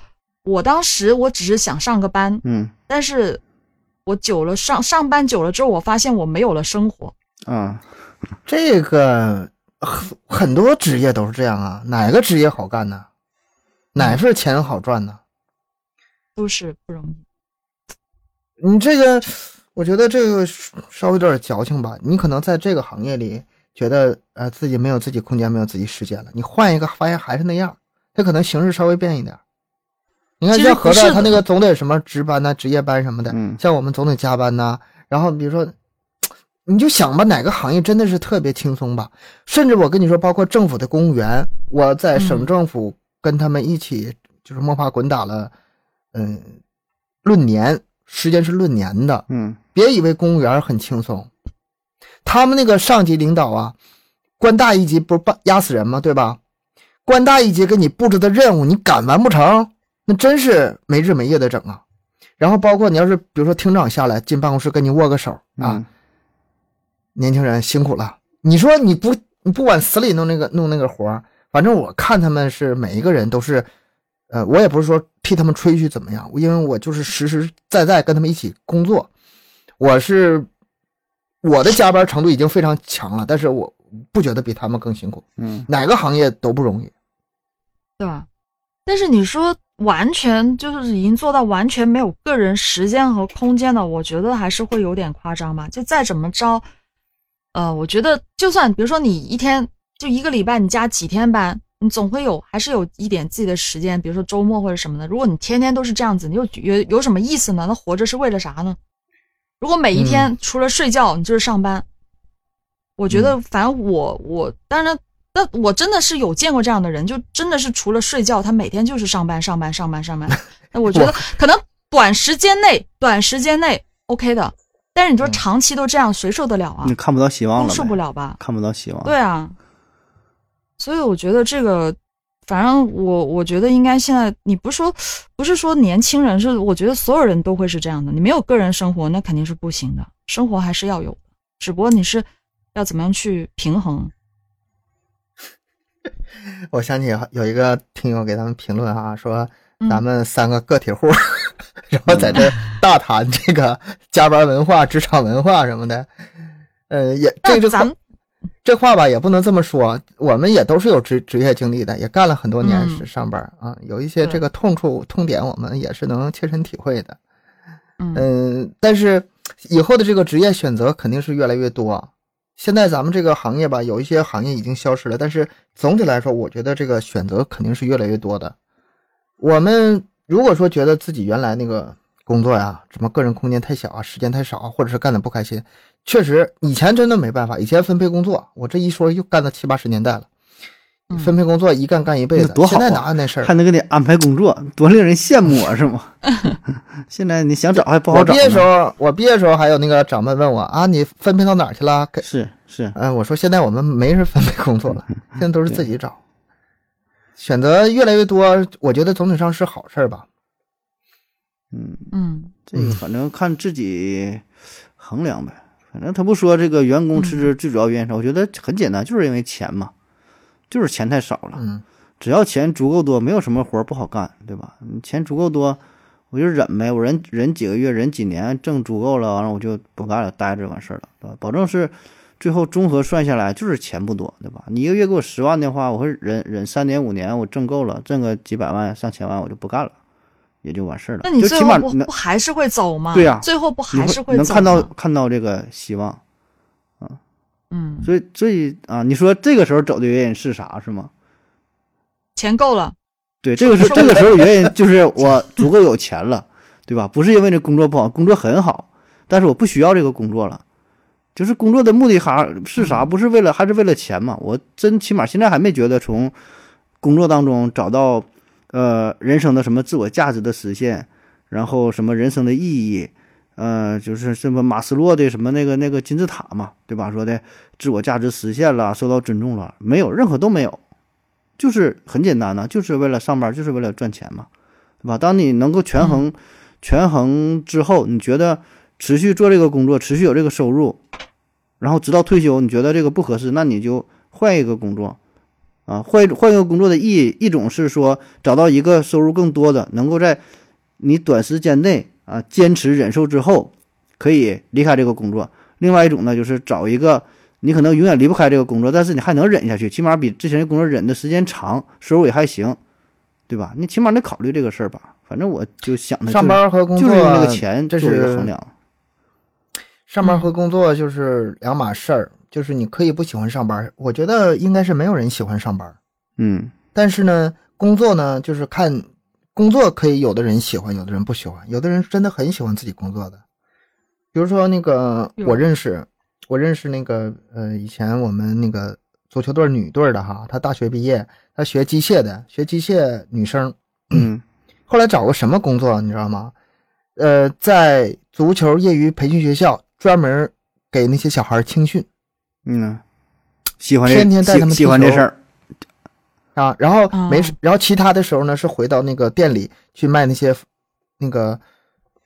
我当时我只是想上个班，嗯，但是我久了上上班久了之后，我发现我没有了生活啊。这个很很多职业都是这样啊，哪个职业好干呢？哪份钱好赚呢？都是不容易。你这个，我觉得这个稍微有点矫情吧。你可能在这个行业里觉得呃自己没有自己空间，没有自己时间了。你换一个，发现还是那样，他可能形式稍微变一点。你看，像何大他那个总得什么值班呐、值夜班什么的，像我们总得加班呐。然后比如说，你就想吧，哪个行业真的是特别轻松吧？甚至我跟你说，包括政府的公务员，我在省政府跟他们一起就是摸爬滚打了，嗯，论年时间是论年的，嗯，别以为公务员很轻松，他们那个上级领导啊，官大一级不是压死人吗？对吧？官大一级给你布置的任务，你敢完不成？那真是没日没夜的整啊，然后包括你要是比如说厅长下来进办公室跟你握个手啊，年轻人辛苦了。你说你不你不往死里弄那个弄那个活反正我看他们是每一个人都是，呃，我也不是说替他们吹嘘怎么样，因为我就是实实在在跟他们一起工作，我是我的加班程度已经非常强了，但是我不觉得比他们更辛苦。嗯，哪个行业都不容易，对吧？但是你说。完全就是已经做到完全没有个人时间和空间了，我觉得还是会有点夸张吧。就再怎么着，呃，我觉得就算比如说你一天就一个礼拜你加几天班，你总会有还是有一点自己的时间，比如说周末或者什么的。如果你天天都是这样子，你又有有什么意思呢？那活着是为了啥呢？如果每一天除了睡觉你就是上班，我觉得反正我我当然。那我真的是有见过这样的人，就真的是除了睡觉，他每天就是上班、上班、上班、上班。那我觉得可能短时间内、短时间内 OK 的，但是你说长期都这样，谁受得了啊？你看不到希望了，受不了吧？看不到希望。对啊，所以我觉得这个，反正我我觉得应该现在，你不是说不是说年轻人，是我觉得所有人都会是这样的。你没有个人生活，那肯定是不行的。生活还是要有，只不过你是要怎么样去平衡。我想起有一个听友给咱们评论啊，说咱们三个个体户，然后在这大谈这个加班文化、职场文化什么的。呃，也这这咱这话吧，也不能这么说。我们也都是有职职业经历的，也干了很多年是上班啊，有一些这个痛处痛点，我们也是能切身体会的。嗯，但是以后的这个职业选择肯定是越来越多。现在咱们这个行业吧，有一些行业已经消失了，但是总体来说，我觉得这个选择肯定是越来越多的。我们如果说觉得自己原来那个工作呀，什么个人空间太小啊，时间太少啊，或者是干的不开心，确实以前真的没办法。以前分配工作，我这一说又干到七八十年代了，分配工作一干干一辈子，多好啊！现在哪有那事儿？还能给你安排工作，多令人羡慕啊，是吗？现在你想找还不好找。我毕业时候，我毕业时候还有那个长辈问我啊，你分配到哪儿去了？是是，嗯，我说现在我们没人分配工作了，现在都是自己找，选择越来越多，我觉得总体上是好事吧。嗯嗯，这个反正看自己衡量呗。反正他不说这个员工辞职最主要原因啥，我觉得很简单，就是因为钱嘛，就是钱太少了。嗯，只要钱足够多，没有什么活不好干，对吧？你钱足够多。我就忍呗，我忍忍几个月，忍几年，挣足够了，完了我就不干了，待着完事儿了，对吧？保证是最后综合算下来就是钱不多，对吧？你一个月给我十万的话，我会忍忍三年五年，我挣够了，挣个几百万上千万，我就不干了，也就完事儿了。那你最后不不还是会走吗？对呀，最后不还是会走能看到看到这个希望，啊，嗯，所以所以啊，你说这个时候走的原因是啥？是吗？钱够了。对，这个是 这个时候原因就是我足够有钱了，对吧？不是因为这工作不好，工作很好，但是我不需要这个工作了，就是工作的目的哈是啥？不是为了还是为了钱嘛？我真起码现在还没觉得从工作当中找到呃人生的什么自我价值的实现，然后什么人生的意义，呃，就是什么马斯洛的什么那个那个金字塔嘛，对吧？说的自我价值实现了，受到尊重了，没有，任何都没有。就是很简单的，就是为了上班，就是为了赚钱嘛，对吧？当你能够权衡、权衡之后，你觉得持续做这个工作，持续有这个收入，然后直到退休，你觉得这个不合适，那你就换一个工作，啊，换换一个工作的意义，一种是说找到一个收入更多的，能够在你短时间内啊坚持忍受之后，可以离开这个工作；另外一种呢，就是找一个。你可能永远离不开这个工作，但是你还能忍下去，起码比之前的工作忍的时间长，收入也还行，对吧？你起码得考虑这个事儿吧。反正我就想的，上班和工作就是用这个钱做一个衡量。上班和工作就是两码事儿，就是你可以不喜欢上班，我觉得应该是没有人喜欢上班。嗯，但是呢，工作呢，就是看工作可以有的人喜欢，有的人不喜欢，有的人真的很喜欢自己工作的。比如说那个我认识。我认识那个呃，以前我们那个足球队女队的哈，她大学毕业，她学机械的，学机械女生，嗯，后来找个什么工作你知道吗？呃，在足球业余培训学校专门给那些小孩青训，嗯，喜欢天天带他们喜欢这事儿啊，然后没事，然后其他的时候呢是回到那个店里去卖那些那个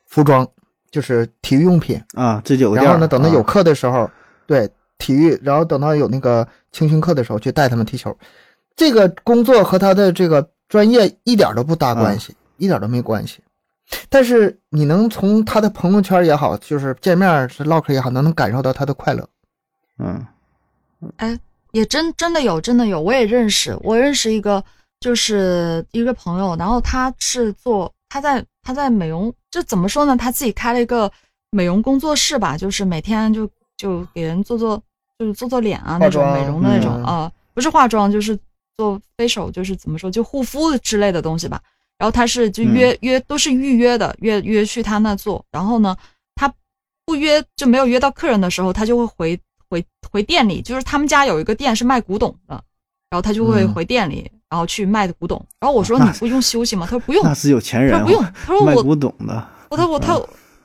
服装。就是体育用品啊，这就然后呢，等到有课的时候，对体育，然后等到有那个青训课的时候，去带他们踢球。这个工作和他的这个专业一点都不搭关系，一点都没关系。但是你能从他的朋友圈也好，就是见面是唠嗑也好，能能感受到他的快乐。嗯，哎，也真真的有，真的有，我也认识，我认识一个，就是一个朋友，然后他是做他在他在美容，这怎么说呢？他自己开了一个美容工作室吧，就是每天就就给人做做就是做做脸啊那种美容的那种啊，不是化妆就是做 facial，就是怎么说就护肤之类的东西吧。然后他是就约约都是预约的，约约去他那做。然后呢，他不约就没有约到客人的时候，他就会回回回店里，就是他们家有一个店是卖古董的，然后他就会回店里。然后去卖的古董，然后我说你不用休息吗？他说不用，那是有钱人。他说不用，他说 卖古董的。我他我他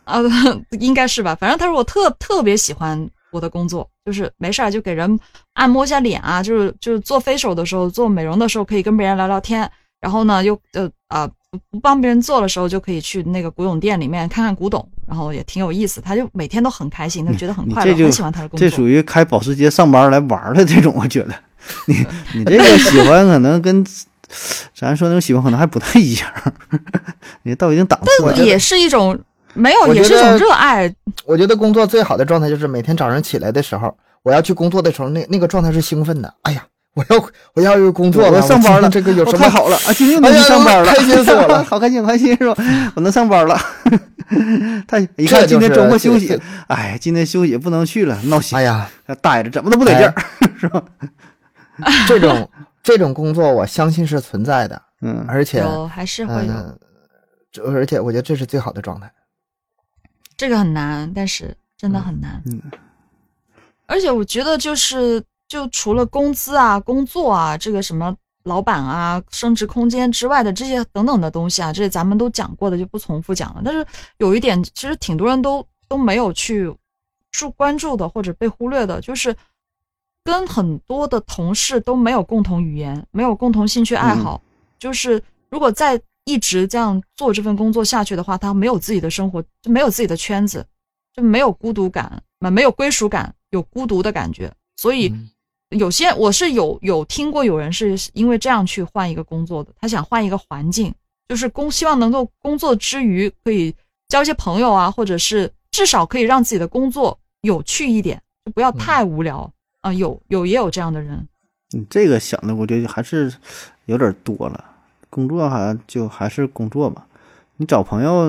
啊，应该是吧？反正他说我特特别喜欢我的工作，就是没事儿就给人按摩一下脸啊，就是就是做 facial 的时候，做美容的时候可以跟别人聊聊天。然后呢，又呃啊不不帮别人做的时候，就可以去那个古董店里面看看古董，然后也挺有意思。他就每天都很开心，他觉得很快乐，很喜欢他的工作。这属于开保时捷上班来玩的这种，我觉得。你你这个喜欢可能跟咱说那种喜欢可能还不太一样，你到一定档次，但也是一种没有，也是一种热爱。我觉得工作最好的状态就是每天早上起来的时候，我要去工作的时候，那那个状态是兴奋的。哎呀，我要我要有工作了，我上班了，这个有什么太好了啊！今天能上班了，开心死我了，好开心，开心是吧？我能上班了，他一看今天周末休息，哎，今天休息不能去了，闹心。哎呀，待着怎么都不得劲儿，是吧？这种这种工作，我相信是存在的，嗯，而且还是会有，而且我觉得这是最好的状态。这个很难，但是真的很难。嗯，而且我觉得就是，就除了工资啊、工作啊、这个什么老板啊、升职空间之外的这些等等的东西啊，这些咱们都讲过的，就不重复讲了。但是有一点，其实挺多人都都没有去注关注的，或者被忽略的，就是。跟很多的同事都没有共同语言，没有共同兴趣爱好，就是如果再一直这样做这份工作下去的话，他没有自己的生活，就没有自己的圈子，就没有孤独感，没有归属感，有孤独的感觉。所以有些我是有有听过有人是因为这样去换一个工作的，他想换一个环境，就是工希望能够工作之余可以交一些朋友啊，或者是至少可以让自己的工作有趣一点，就不要太无聊。啊，有有也有这样的人，你这个想的，我觉得还是有点多了。工作好像就还是工作吧，你找朋友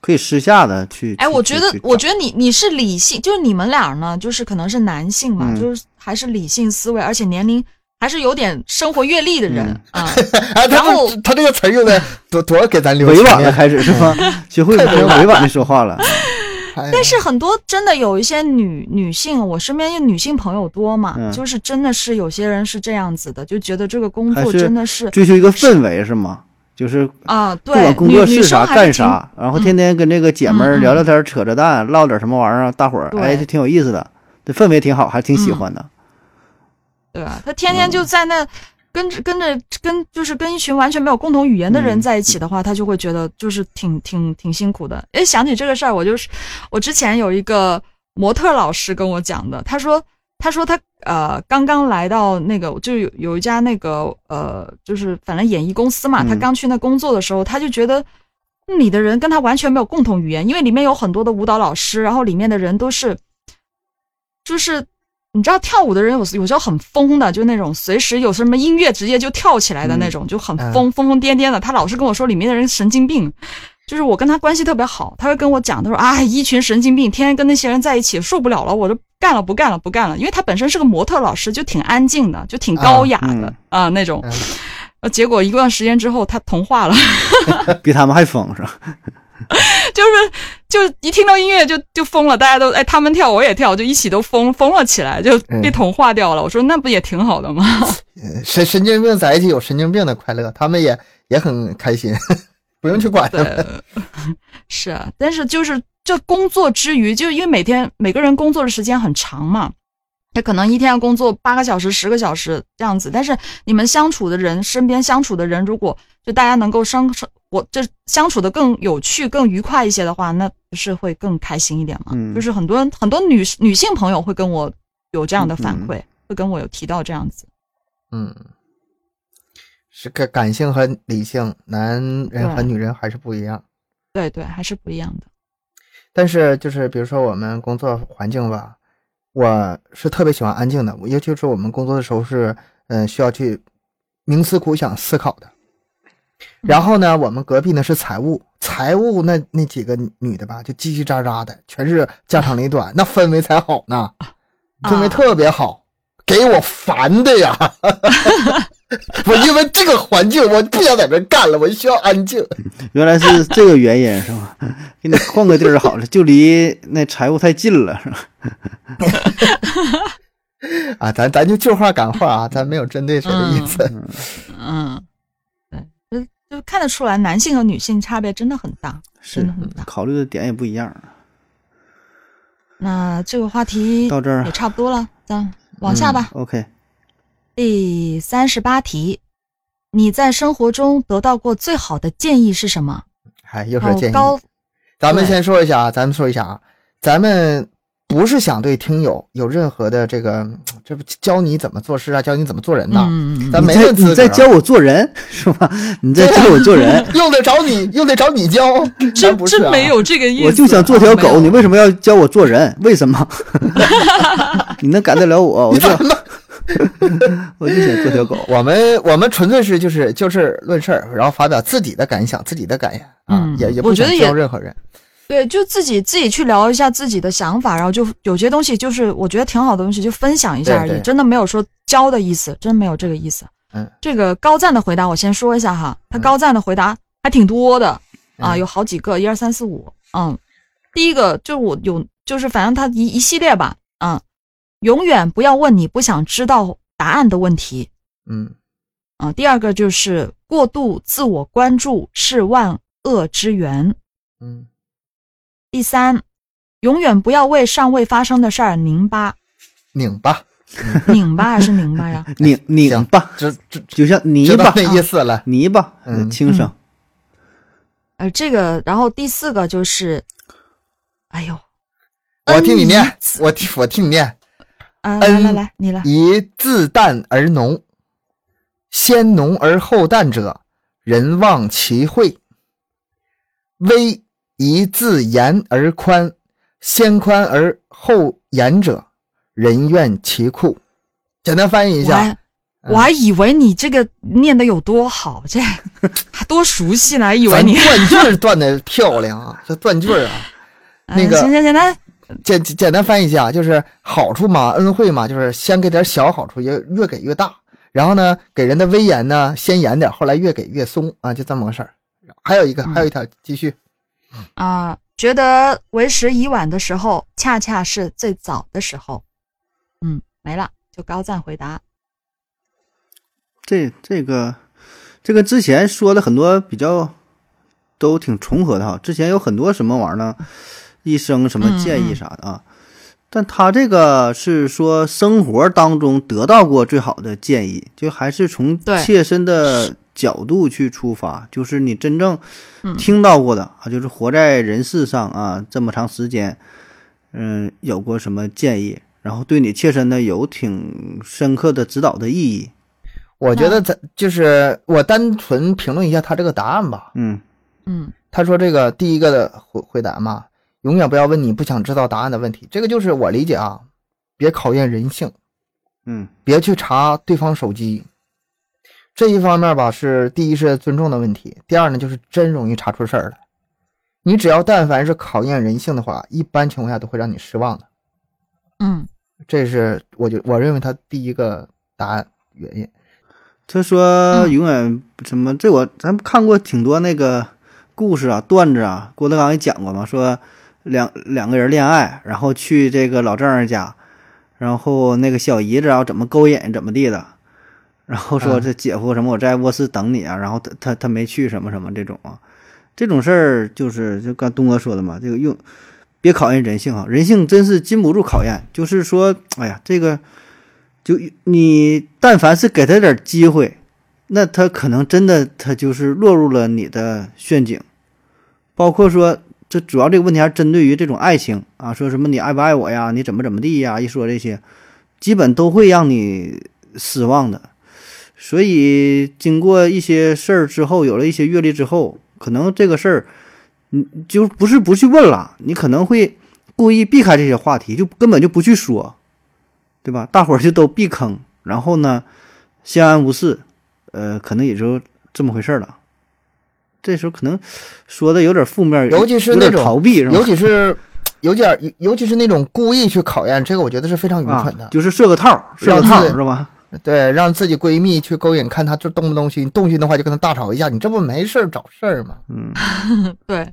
可以私下的去。哎，我觉得，我觉得你你是理性，就是你们俩呢，就是可能是男性嘛，就是还是理性思维，而且年龄还是有点生活阅历的人啊。然后他这个词用的多多给咱留委婉了，开始是吗？学会委婉的说话了。但是很多真的有一些女女性，我身边女性朋友多嘛，就是真的是有些人是这样子的，就觉得这个工作真的是追求一个氛围是吗？就是啊，对，不管工作是啥干啥，然后天天跟这个姐们儿聊聊天、扯扯淡、唠点什么玩意儿，大伙儿哎就挺有意思的，这氛围挺好，还挺喜欢的。对吧？他天天就在那。跟着跟着跟就是跟一群完全没有共同语言的人在一起的话，他就会觉得就是挺挺挺辛苦的。哎，想起这个事儿，我就是我之前有一个模特老师跟我讲的，他说他说他呃刚刚来到那个就有有一家那个呃就是反正演艺公司嘛，他刚去那工作的时候，他就觉得里的人跟他完全没有共同语言，因为里面有很多的舞蹈老师，然后里面的人都是就是。你知道跳舞的人有有时候很疯的，就那种随时有什么音乐直接就跳起来的那种，就很疯疯疯癫癫的。他老是跟我说里面的人神经病，就是我跟他关系特别好，他会跟我讲，他说啊，一群神经病，天天跟那些人在一起受不了了，我就干了不干了不干了。因为他本身是个模特老师，就挺安静的，就挺高雅的啊那种。呃，结果一段时间之后，他同化了，比他们还疯是吧？就是，就一听到音乐就就疯了，大家都哎，他们跳我也跳，就一起都疯疯了起来，就被同化掉了。我说那不也挺好的吗？神神经病在一起有神经病的快乐，他们也也很开心，不用去管他们。是啊，但是就是这工作之余，就因为每天每个人工作的时间很长嘛，他可能一天要工作八个小时、十个小时这样子。但是你们相处的人，身边相处的人，如果就大家能够生生。我这相处的更有趣、更愉快一些的话，那不是会更开心一点吗？嗯，就是很多人很多女女性朋友会跟我有这样的反馈，会跟我有提到这样子。嗯，是个感性和理性，男人和女人还是不一样。对对，还是不一样的。但是就是比如说我们工作环境吧，我是特别喜欢安静的，尤其是我们工作的时候是，嗯，需要去。冥思苦想思考的。然后呢，我们隔壁呢是财务，财务那那几个女的吧，就叽叽喳喳的，全是家长里短，那氛围才好呢，氛围特别好，给我烦的呀！我因为这个环境，我不想在这干了，我需要安静。原来是这个原因，是吧？给你换个地儿好了，就离那财务太近了，是吧？啊，咱咱就就话赶话啊，咱没有针对谁的意思。嗯，对，就就看得出来，男性和女性差别真的很大，真的很大，考虑的点也不一样。那这个话题到这儿也差不多了，咱往下吧。OK。第三十八题，你在生活中得到过最好的建议是什么？哎，又是建议。高，咱们先说一下啊，咱们说一下啊，咱们不是想对听友有任何的这个，这不教你怎么做事啊，教你怎么做人呐。嗯咱没你在教我做人 是吧？你在教我做人，用得着你，用得着你教？真不是，真没有这个意思。我就想做条狗，你为什么要教我做人？为什么？你能改得了我？我就。我就想做条狗。我们我们纯粹是就是就事论事儿，然后发表自己的感想、自己的感言啊，也也不想教任何人。对，就自己自己去聊一下自己的想法，然后就有些东西就是我觉得挺好的东西，就分享一下而已，真的没有说教的意思，真没有这个意思。嗯，这个高赞的回答我先说一下哈，他高赞的回答还挺多的啊，有好几个，一二三四五。嗯，第一个就我有就是反正他一一系列吧，嗯。永远不要问你不想知道答案的问题。嗯，啊，第二个就是过度自我关注是万恶之源。嗯，第三，永远不要为尚未发生的事儿拧巴。拧巴，拧巴还是拧巴呀？拧拧巴，这这就像泥巴那意思了。泥巴，嗯，轻声。呃，这个，然后第四个就是，哎呦，我听你念，我听我听你念。啊，来来来，你来。宜自淡而浓，先浓而后淡者，人望其惠。威宜自严而宽，先宽而后严者，人怨其酷。简单翻译一下，我还以为你这个念的有多好，这 还多熟悉呢，还以为你断句断的漂亮啊，这断句啊，那个行行行，来。简简单翻译一下，就是好处嘛，恩惠嘛，就是先给点小好处，越越给越大。然后呢，给人的威严呢，先严点，后来越给越松啊，就这么个事儿。还有一个，还有一条，继续啊，觉得为时已晚的时候，恰恰是最早的时候。嗯，没了，就高赞回答。这这个这个之前说的很多比较都挺重合的哈，之前有很多什么玩意儿呢？一生什么建议啥的啊？但他这个是说生活当中得到过最好的建议，就还是从切身的角度去出发，就是你真正听到过的啊，就是活在人世上啊这么长时间，嗯，有过什么建议，然后对你切身的有挺深刻的指导的意义。我觉得咱就是我单纯评论一下他这个答案吧。嗯嗯，他说这个第一个的回回答嘛。永远不要问你不想知道答案的问题，这个就是我理解啊。别考验人性，嗯，别去查对方手机。这一方面吧，是第一是尊重的问题，第二呢就是真容易查出事儿来。你只要但凡是考验人性的话，一般情况下都会让你失望的。嗯，这是我就我认为他第一个答案原因。他说永远什么？这我咱看过挺多那个故事啊、段子啊，郭德纲也讲过嘛，说。两两个人恋爱，然后去这个老丈人家，然后那个小姨子啊怎么勾引怎么地的，然后说这姐夫什么我在卧室等你啊，然后他他他没去什么什么这种啊，这种事儿就是就刚东哥说的嘛，这个用别考验人性啊，人性真是经不住考验，就是说，哎呀，这个就你但凡是给他点机会，那他可能真的他就是落入了你的陷阱，包括说。这主要这个问题还是针对于这种爱情啊，说什么你爱不爱我呀？你怎么怎么地呀？一说这些，基本都会让你失望的。所以经过一些事儿之后，有了一些阅历之后，可能这个事儿，你就不是不去问了，你可能会故意避开这些话题，就根本就不去说，对吧？大伙儿就都避坑，然后呢，相安无事，呃，可能也就这么回事了。这时候可能说的有点负面，尤其是那种逃避，尤其是有点，尤其是那种故意去考验，这个我觉得是非常愚蠢的，就是设个套，设个套是吧？对，让自己闺蜜去勾引，看她这动不动心，动心的话就跟她大吵一架，你这不没事找事儿吗？嗯，对，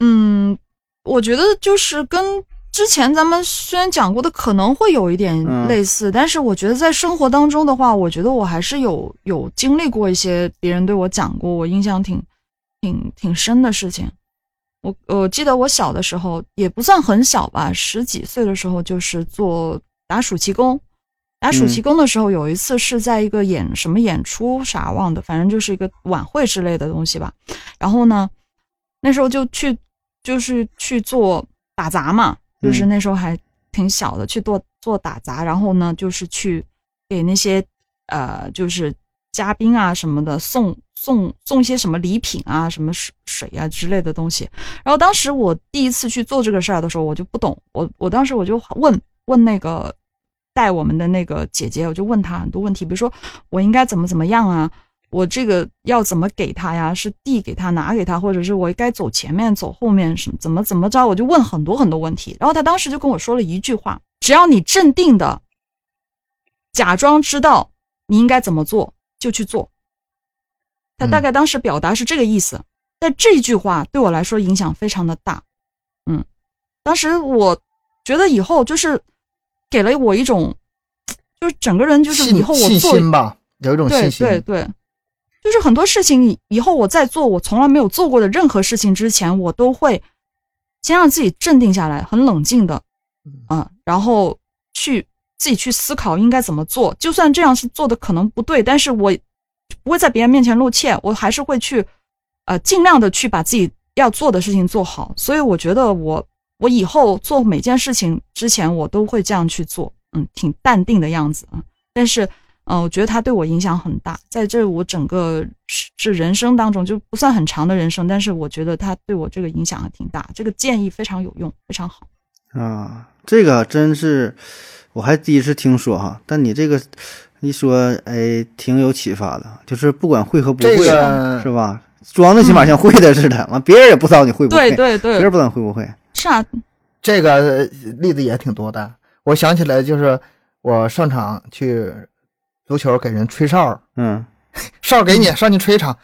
嗯，我觉得就是跟之前咱们虽然讲过的可能会有一点类似，但是我觉得在生活当中的话，我觉得我还是有有经历过一些别人对我讲过，我印象挺挺挺深的事情。我我记得我小的时候也不算很小吧，十几岁的时候就是做打暑期工。打暑期工的时候，有一次是在一个演什么演出啥忘的，反正就是一个晚会之类的东西吧。然后呢，那时候就去就是去做打杂嘛，就是那时候还挺小的，去做做打杂。然后呢，就是去给那些呃就是嘉宾啊什么的送送送一些什么礼品啊，什么水水啊之类的东西。然后当时我第一次去做这个事儿的时候，我就不懂，我我当时我就问问那个。带我们的那个姐姐，我就问她很多问题，比如说我应该怎么怎么样啊？我这个要怎么给他呀？是递给他，拿给他，或者是我该走前面，走后面，什么怎么怎么着？我就问很多很多问题。然后他当时就跟我说了一句话：只要你镇定的，假装知道你应该怎么做，就去做。他大概当时表达是这个意思。但这句话对我来说影响非常的大。嗯，当时我觉得以后就是。给了我一种，就是整个人就是以后我做信心吧，有一种信心。对对对，就是很多事情以后我在做我从来没有做过的任何事情之前，我都会先让自己镇定下来，很冷静的，嗯，然后去自己去思考应该怎么做。就算这样是做的可能不对，但是我不会在别人面前露怯，我还是会去呃尽量的去把自己要做的事情做好。所以我觉得我。我以后做每件事情之前，我都会这样去做，嗯，挺淡定的样子啊。但是，嗯，我觉得他对我影响很大，在这我整个是人生当中就不算很长的人生，但是我觉得他对我这个影响还挺大。这个建议非常有用，非常好啊。这个真是我还第一次听说哈，但你这个一说，哎，挺有启发的。就是不管会和不会，是吧？装的起码像会的似的，完别人也不知道你会不会，对对对，别人不知道你会不会。是啊，这个例子也挺多的。我想起来，就是我上场去足球给人吹哨，嗯，哨给你上去吹一场，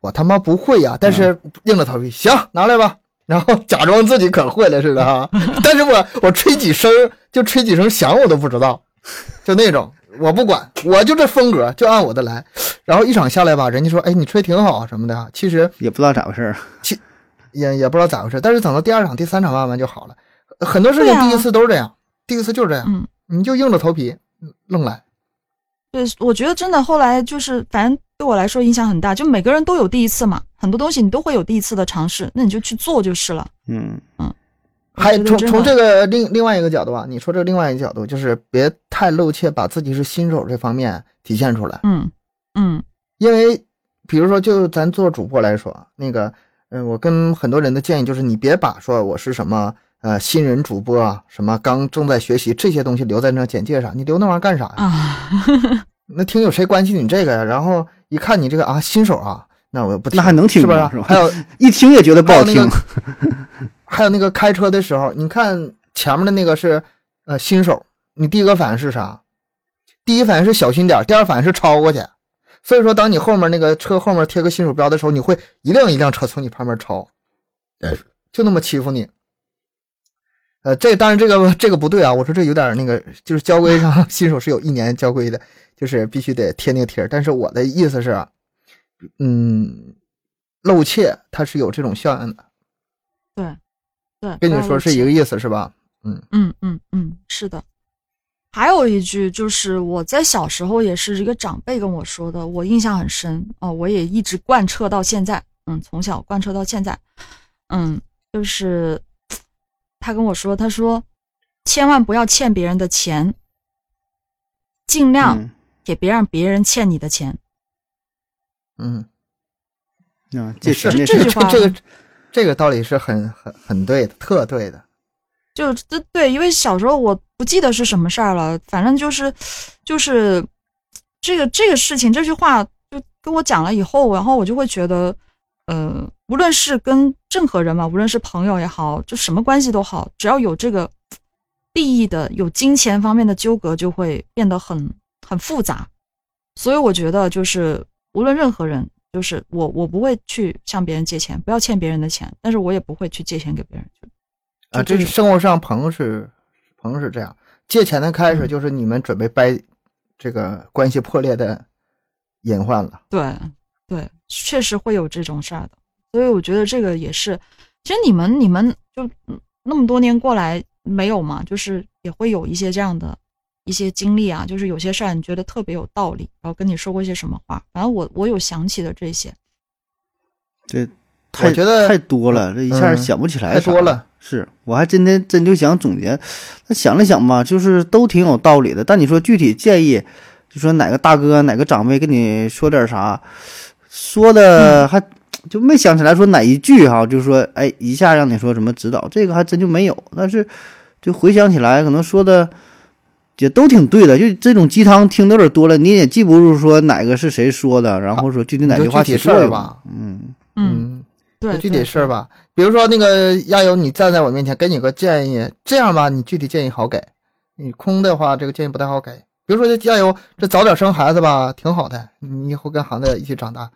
我他妈不会呀，但是硬着头皮，行，拿来吧，然后假装自己可会了似的哈。但是我我吹几声就吹几声响，我都不知道，就那种，我不管，我就这风格，就按我的来。然后一场下来吧，人家说，哎，你吹挺好啊什么的，其实也不知道咋回事其。也也不知道咋回事，但是等到第二场、第三场慢慢就好了。很多事情第一次都是这样，第一次就是这样，嗯，你就硬着头皮愣来。对，我觉得真的后来就是，反正对我来说影响很大。就每个人都有第一次嘛，很多东西你都会有第一次的尝试，那你就去做就是了。嗯嗯。还从从这个另另外一个角度啊，你说这另外一个角度就是别太露怯，把自己是新手这方面体现出来。嗯嗯。因为比如说，就咱做主播来说，那个。嗯，我跟很多人的建议就是，你别把说我是什么呃新人主播啊，什么刚正在学习这些东西留在那简介上，你留那玩意儿干啥呀？啊，那听有谁关心你这个呀？然后一看你这个啊新手啊，那我不听，那还能听是不是？还有 一听也觉得不好听。还有那个开车的时候，你看前面的那个是呃新手，你第一个反应是啥？第一反应是小心点，第二反应是超过去。所以说，当你后面那个车后面贴个新手标的时候，你会一辆一辆车从你旁边超，就那么欺负你。呃，这当然这个这个不对啊，我说这有点那个，就是交规上 新手是有一年交规的，就是必须得贴那个贴。但是我的意思是，嗯，漏怯它是有这种效应的。对，对，跟你说是一个意思是吧？嗯嗯嗯嗯，是的。还有一句，就是我在小时候也是一个长辈跟我说的，我印象很深哦，我也一直贯彻到现在。嗯，从小贯彻到现在。嗯，就是他跟我说，他说千万不要欠别人的钱，尽量也别让别人欠你的钱。嗯，啊，这是这句话，这个这个道理是很很很对的，特对的。就这对，因为小时候我不记得是什么事儿了，反正就是，就是，这个这个事情，这句话就跟我讲了以后，然后我就会觉得，呃，无论是跟任何人嘛，无论是朋友也好，就什么关系都好，只要有这个利益的、有金钱方面的纠葛，就会变得很很复杂。所以我觉得，就是无论任何人，就是我，我不会去向别人借钱，不要欠别人的钱，但是我也不会去借钱给别人。啊，这是生活上朋友是朋友是这样，借钱的开始就是你们准备掰这个关系破裂的隐患了。对对，确实会有这种事儿的。所以我觉得这个也是，其实你们你们就那么多年过来没有嘛，就是也会有一些这样的。一些经历啊，就是有些事儿你觉得特别有道理，然后跟你说过一些什么话，反正我我有想起的这些。这太觉得太多了，这一下想不起来。太多了，是我还真的真就想总结，那想了想吧，就是都挺有道理的。但你说具体建议，就说哪个大哥哪个长辈跟你说点啥，说的还就没想起来说哪一句哈，就是说哎一下让你说什么指导，这个还真就没有。但是就回想起来，可能说的。也都挺对的，就这种鸡汤听的有点多了，你也记不住说哪个是谁说的，然后说具体哪句话起事儿吧。嗯嗯，对，具体事儿吧。比如说那个亚游，你站在我面前，给你个建议，这样吧，你具体建议好给。你空的话，这个建议不太好给。比如说这亚游，这早点生孩子吧，挺好的，你以后跟孩子一起长大。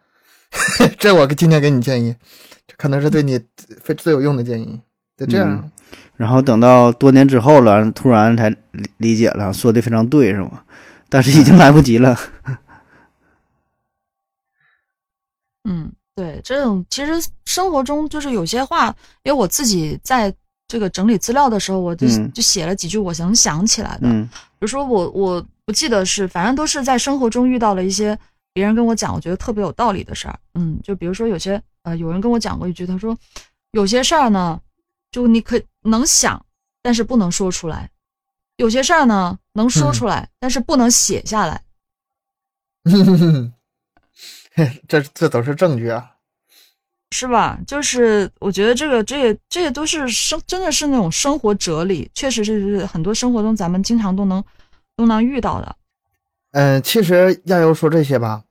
这我今天给你建议，这可能是对你最最有用的建议。就这样。然后等到多年之后了，突然才理解了，说的非常对，是吗？但是已经来不及了。嗯，对，这种其实生活中就是有些话，因为我自己在这个整理资料的时候，我就就写了几句我能想起来的。嗯，比如说我我不记得是，反正都是在生活中遇到了一些别人跟我讲，我觉得特别有道理的事儿。嗯，就比如说有些呃，有人跟我讲过一句，他说有些事儿呢。就你可能想，但是不能说出来；有些事儿呢，能说出来，但是不能写下来。这这都是证据啊，是吧？就是我觉得这个，这也这也都是生，真的是那种生活哲理，确实是很多生活中咱们经常都能都能遇到的。嗯，其实亚优说这些吧，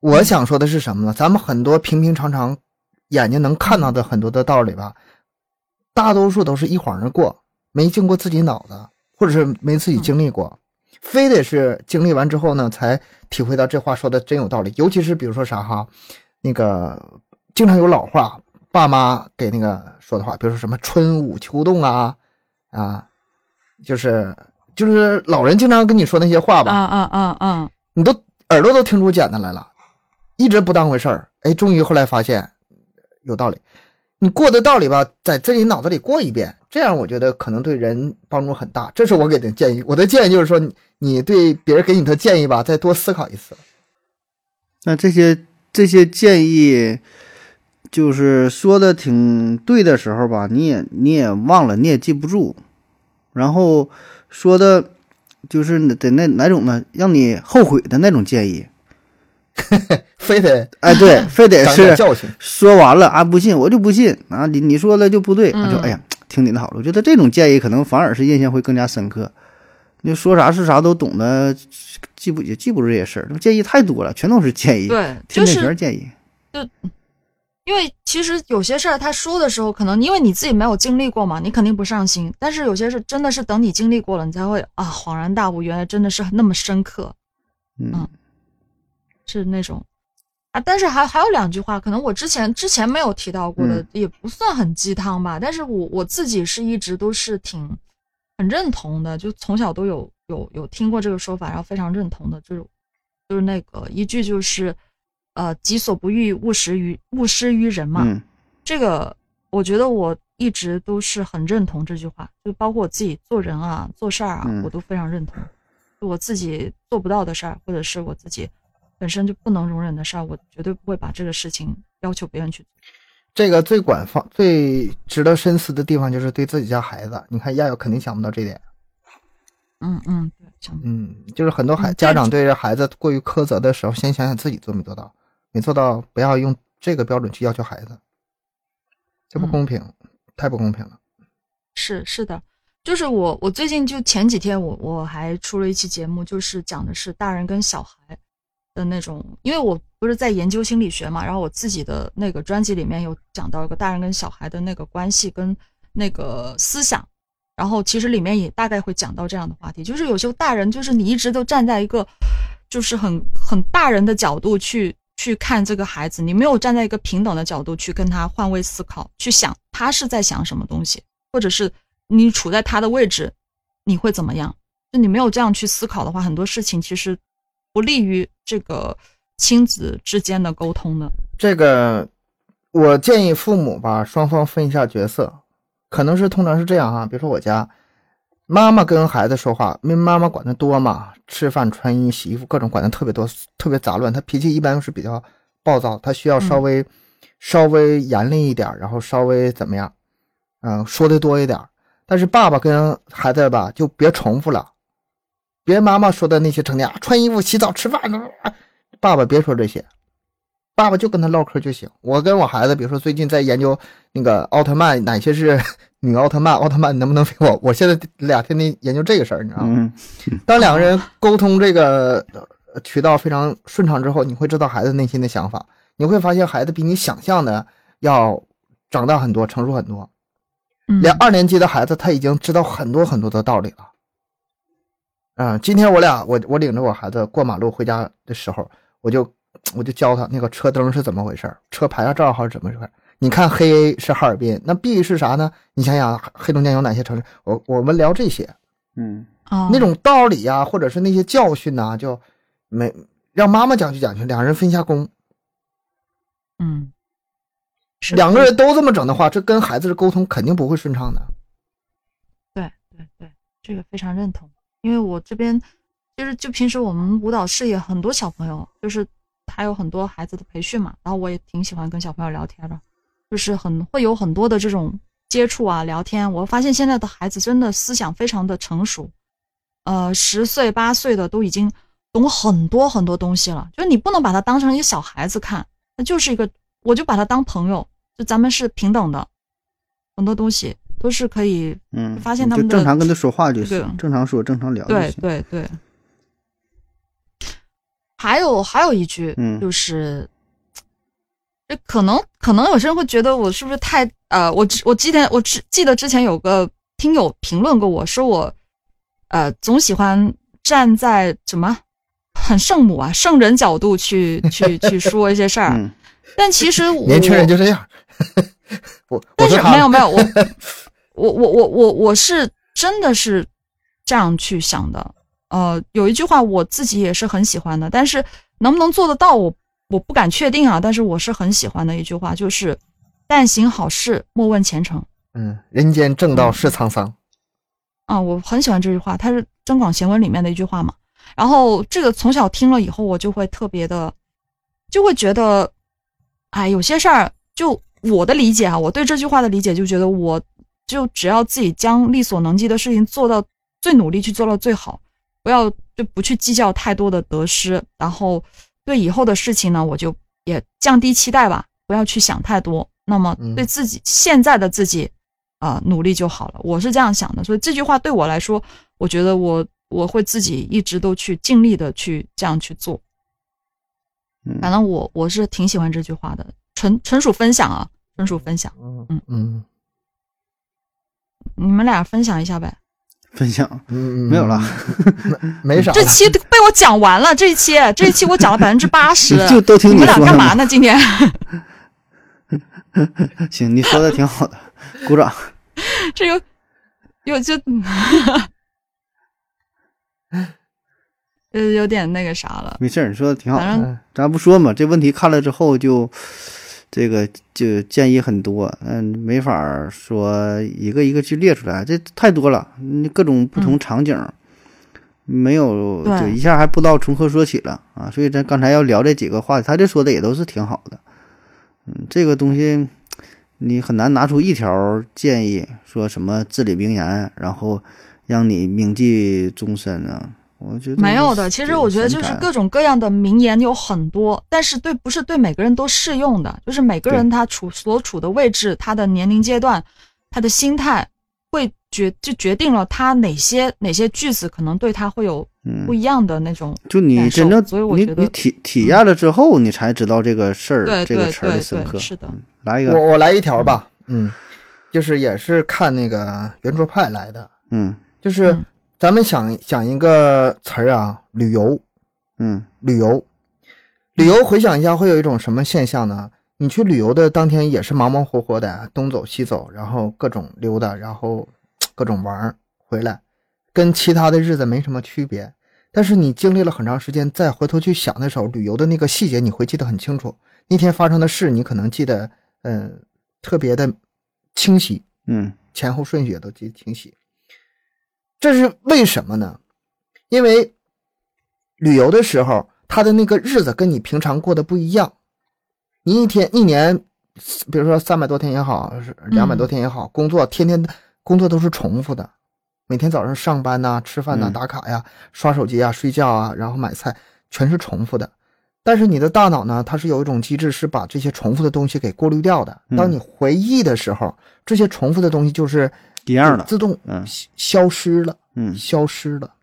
我想说的是什么呢？咱们很多平平常常眼睛能看到的很多的道理吧。大多数都是一晃而过，没经过自己脑子，或者是没自己经历过，非得是经历完之后呢，才体会到这话说的真有道理。尤其是比如说啥哈，那个经常有老话，爸妈给那个说的话，比如说什么春捂秋冻啊啊，就是就是老人经常跟你说那些话吧，啊啊啊啊，你都耳朵都听出茧子来了，一直不当回事儿，哎，终于后来发现有道理。你过的道理吧，在自己脑子里过一遍，这样我觉得可能对人帮助很大。这是我给的建议。我的建议就是说，你对别人给你的建议吧，再多思考一次。那这些这些建议，就是说的挺对的时候吧，你也你也忘了，你也记不住。然后说的，就是得那哪种呢？让你后悔的那种建议。非得哎，对，非得是说完了啊，不信我就不信啊！你你说的就不对，我就哎呀，听你的好了。我觉得这种建议可能反而是印象会更加深刻。你说啥是啥都懂得，记不也记不住这些事儿。建议太多了，全都是建议，对，就是建议。就因为其实有些事儿他说的时候，可能因为你自己没有经历过嘛，你肯定不上心。但是有些事真的是等你经历过了，你才会啊恍然大悟，原来真的是那么深刻。嗯。是那种，啊，但是还还有两句话，可能我之前之前没有提到过的，也不算很鸡汤吧。但是我我自己是一直都是挺很认同的，就从小都有有有听过这个说法，然后非常认同的，就是就是那个一句就是，呃，己所不欲，勿施于勿施于人嘛。这个我觉得我一直都是很认同这句话，就包括我自己做人啊、做事儿啊，我都非常认同。我自己做不到的事儿，或者是我自己。本身就不能容忍的事儿，我绝对不会把这个事情要求别人去做。这个最管放、最值得深思的地方，就是对自己家孩子。你看亚亚肯定想不到这点。嗯嗯，对，嗯，就是很多孩家长对着孩子过于苛责的时候，先想想自己做没做到。没做到，不要用这个标准去要求孩子，这不公平，太不公平了。是是的，就是我我最近就前几天我我还出了一期节目，就是讲的是大人跟小孩。的那种，因为我不是在研究心理学嘛，然后我自己的那个专辑里面有讲到一个大人跟小孩的那个关系跟那个思想，然后其实里面也大概会讲到这样的话题，就是有些大人就是你一直都站在一个就是很很大人的角度去去看这个孩子，你没有站在一个平等的角度去跟他换位思考，去想他是在想什么东西，或者是你处在他的位置，你会怎么样？就你没有这样去思考的话，很多事情其实不利于这个亲子之间的沟通的。这个我建议父母吧，双方分一下角色，可能是通常是这样哈。比如说我家妈妈跟孩子说话，因为妈妈管的多嘛，吃饭、穿衣、洗衣服各种管的特别多，特别杂乱。她脾气一般是比较暴躁，她需要稍微稍微严厉一点，然后稍微怎么样，嗯，说的多一点。但是爸爸跟孩子吧，就别重复了。别妈妈说的那些成天啊，穿衣服、洗澡、吃饭，爸爸别说这些，爸爸就跟他唠嗑就行。我跟我孩子，比如说最近在研究那个奥特曼，哪些是女奥特曼，奥特曼能不能飞？我我现在俩天天研究这个事儿，你知道吗？当两个人沟通这个渠道非常顺畅之后，你会知道孩子内心的想法，你会发现孩子比你想象的要长大很多，成熟很多。连二年级的孩子他已经知道很多很多的道理了。嗯，今天我俩我我领着我孩子过马路回家的时候，我就 我就教他那个车灯是怎么回事车牌啊照号是怎么回事你看黑 A 是哈尔滨，那 B 是啥呢？你想想黑龙江有哪些城市？我我们聊这些，嗯啊，那种道理呀，或者是那些教训呐，就没让妈妈讲去讲去，两人分一下工。嗯，两个人都这么整的话，这跟孩子的沟通肯定不会顺畅的。对对对，这个非常认同。因为我这边就是就平时我们舞蹈室也很多小朋友，就是还有很多孩子的培训嘛，然后我也挺喜欢跟小朋友聊天的，就是很会有很多的这种接触啊聊天。我发现现在的孩子真的思想非常的成熟，呃，十岁八岁的都已经懂很多很多东西了。就是你不能把他当成一个小孩子看，那就是一个，我就把他当朋友，就咱们是平等的，很多东西。都是可以，嗯，发现他们正常跟他说话就行，正常说，正常聊。对对对。还有还有一句，嗯，就是，这可能可能有些人会觉得我是不是太呃，我我记得我记记得之前有个听友评论过我说我，呃，总喜欢站在什么很圣母啊圣人角度去去去说一些事儿，但其实年轻人就这样。我但是没有没有我。我我我我我是真的是这样去想的，呃，有一句话我自己也是很喜欢的，但是能不能做得到，我我不敢确定啊。但是我是很喜欢的一句话，就是“但行好事，莫问前程”。嗯，人间正道是沧桑。啊，我很喜欢这句话，它是《增广贤文》里面的一句话嘛。然后这个从小听了以后，我就会特别的，就会觉得，哎，有些事儿，就我的理解啊，我对这句话的理解，就觉得我。就只要自己将力所能及的事情做到最努力去做到最好，不要就不去计较太多的得失，然后对以后的事情呢，我就也降低期待吧，不要去想太多。那么对自己现在的自己啊努力就好了，我是这样想的。所以这句话对我来说，我觉得我我会自己一直都去尽力的去这样去做。反正我我是挺喜欢这句话的，纯纯属分享啊，纯属分享。嗯嗯嗯。你们俩分享一下呗，分享，没有了，没啥。这期 被我讲完了，这一期，这一期我讲了百分之八十，就都听你们俩干嘛呢？今天，行，你说的挺好的，鼓掌。这有有就，呃，有点那个啥了。没事你说的挺好。反正咱不说嘛，这问题看了之后就。这个就建议很多，嗯，没法说一个一个去列出来，这太多了，各种不同场景，没有就一下还不知道从何说起了啊。所以咱刚才要聊这几个话题，他这说的也都是挺好的，嗯，这个东西你很难拿出一条建议，说什么至理名言，然后让你铭记终身啊。我觉得没有的，其实我觉得就是各种各样的名言有很多，但是对不是对每个人都适用的，就是每个人他处所处的位置、他的年龄阶段、他的心态，会决就决定了他哪些哪些句子可能对他会有嗯。不，一样的那种。就你真正你所以我觉得你体体验了之后，你才知道这个事儿对这个词儿的对对深刻。对，是的，嗯来一个，我我来一条吧，嗯，就是也是看那个圆桌派来的，嗯。就是嗯咱们想想一个词儿啊，旅游，嗯。旅游，旅游，回想一下会有一种什么现象呢？你去旅游的当天也是忙忙活活的，东走西走，然后各种溜达，然后各种玩儿，回来，跟其他的日子没什么区别。但是你经历了很长时间，再回头去想的时候，旅游的那个细节你会记得很清楚，那天发生的事你可能记得，嗯、特别的清晰，嗯。前后顺序也都记得清晰。这是为什么呢？因为旅游的时候，他的那个日子跟你平常过得不一样。你一天一年，比如说三百多天也好，是两百多天也好，工作天天工作都是重复的，每天早上上班呐、吃饭呐、嗯打卡呀、刷手机啊、睡觉啊，然后买菜，全是重复的。但是你的大脑呢，它是有一种机制，是把这些重复的东西给过滤掉的。当嗯你回忆的时候，这些重复的东西就是一样的自动嗯消失了，嗯消失了。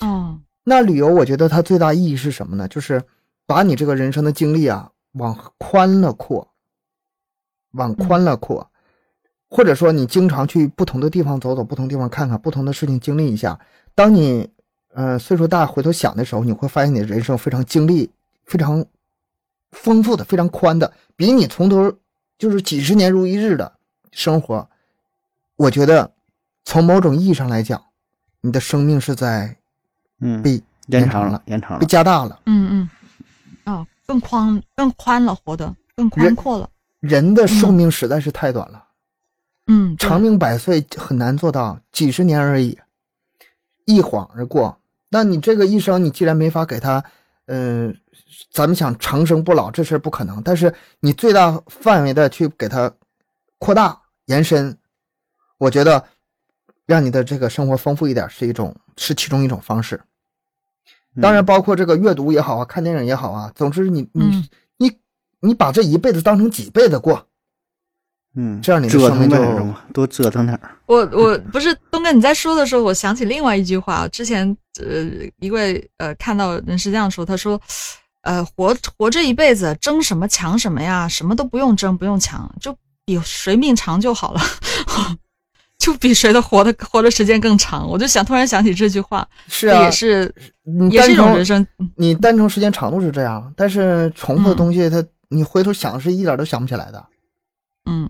哦，那旅游，我觉得它最大意义是什么呢？就是把你这个人生的经历啊，往宽了扩，往宽了扩，或者说你经常去不同的地方走走，不同地方看看，不同的事情经历一下。当你呃岁数大回头想的时候，你会发现你的人生非常经历非常丰富的、非常宽的，比你从头就是几十年如一日的生活，我觉得从某种意义上来讲，你的生命是在嗯，被延长了延长了被。加大了。嗯嗯，啊，更宽更宽了，活得更宽阔了。人的寿命实在是太短了，嗯，对长命百岁很难做到，几十年而已，一晃而过。那你这个一生，你既然没法给他，嗯、咱们想长生不老，这事儿不可能。但是你最大范围的去给他扩大延伸，我觉得让你的这个生活丰富一点是一种，是其中一种方式。当然，包括这个阅读也好啊，看电影也好啊，总之你你、嗯你你把这一辈子当成几辈子过，嗯，这样你的折腾呗，生命就？多折腾点儿。我我不是东哥，你在说的时候，我想起另外一句话。之前呃，一位呃看到人是这样说，他说，呃，活活这一辈子，争什么抢什么呀？什么都不用争，不用抢，就比谁命长就好了，就比谁的活的活的时间更长。我就想突然想起这句话，是啊，也是也是一种人生。你单从时间长度是这样，但是重复的嗯东西它，你回头想是一点都想不起来的。嗯，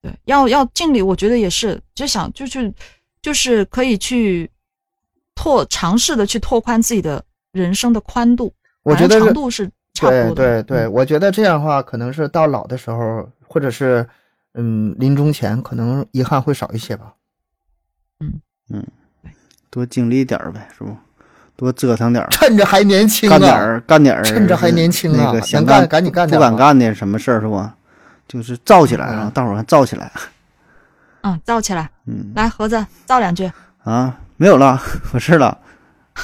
对，要要尽力，我觉得也是，就想就去，就是可以去拓尝试的去拓宽自己的人生的宽度，我觉得长度是差不多的。对对，我觉得这样的话，可能是到老的时候，或者是嗯临终前，可能遗憾会少一些吧。嗯嗯多经历点儿呗，是不？多折腾点儿，趁着还年轻啊，干点儿干点儿，趁着还年轻啊那个想能干赶紧干不敢干的什么事儿是不？就是造起来，啊大伙儿看造起来。嗯，造起来，嗯来盒子造两句，啊，没有了，完事儿了，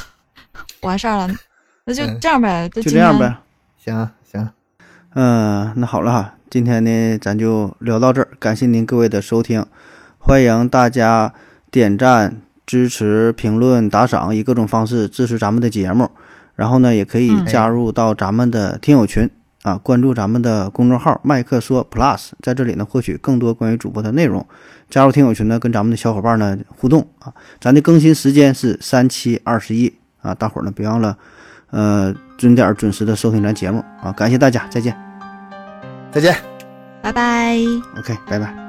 完事儿了，那就嗯这样呗，就就。这样呗。行行，嗯，那好了哈，今天呢咱就聊到这儿，感谢您各位的收听，欢迎大家点赞、支持、评论、打赏，以各种方式支持咱们的节目。然后呢，也可以嗯加入到咱们的听友群啊，关注咱们的公众号“麦克说 Plus”，在这里呢获取更多关于主播的内容。加入听友群呢，跟咱们的小伙伴呢互动啊。咱的更新时间是三七二十一啊，大伙儿呢别忘了，呃，准点儿准时的收听咱节目啊。感谢大家，再见。再见。拜拜。OK，拜拜。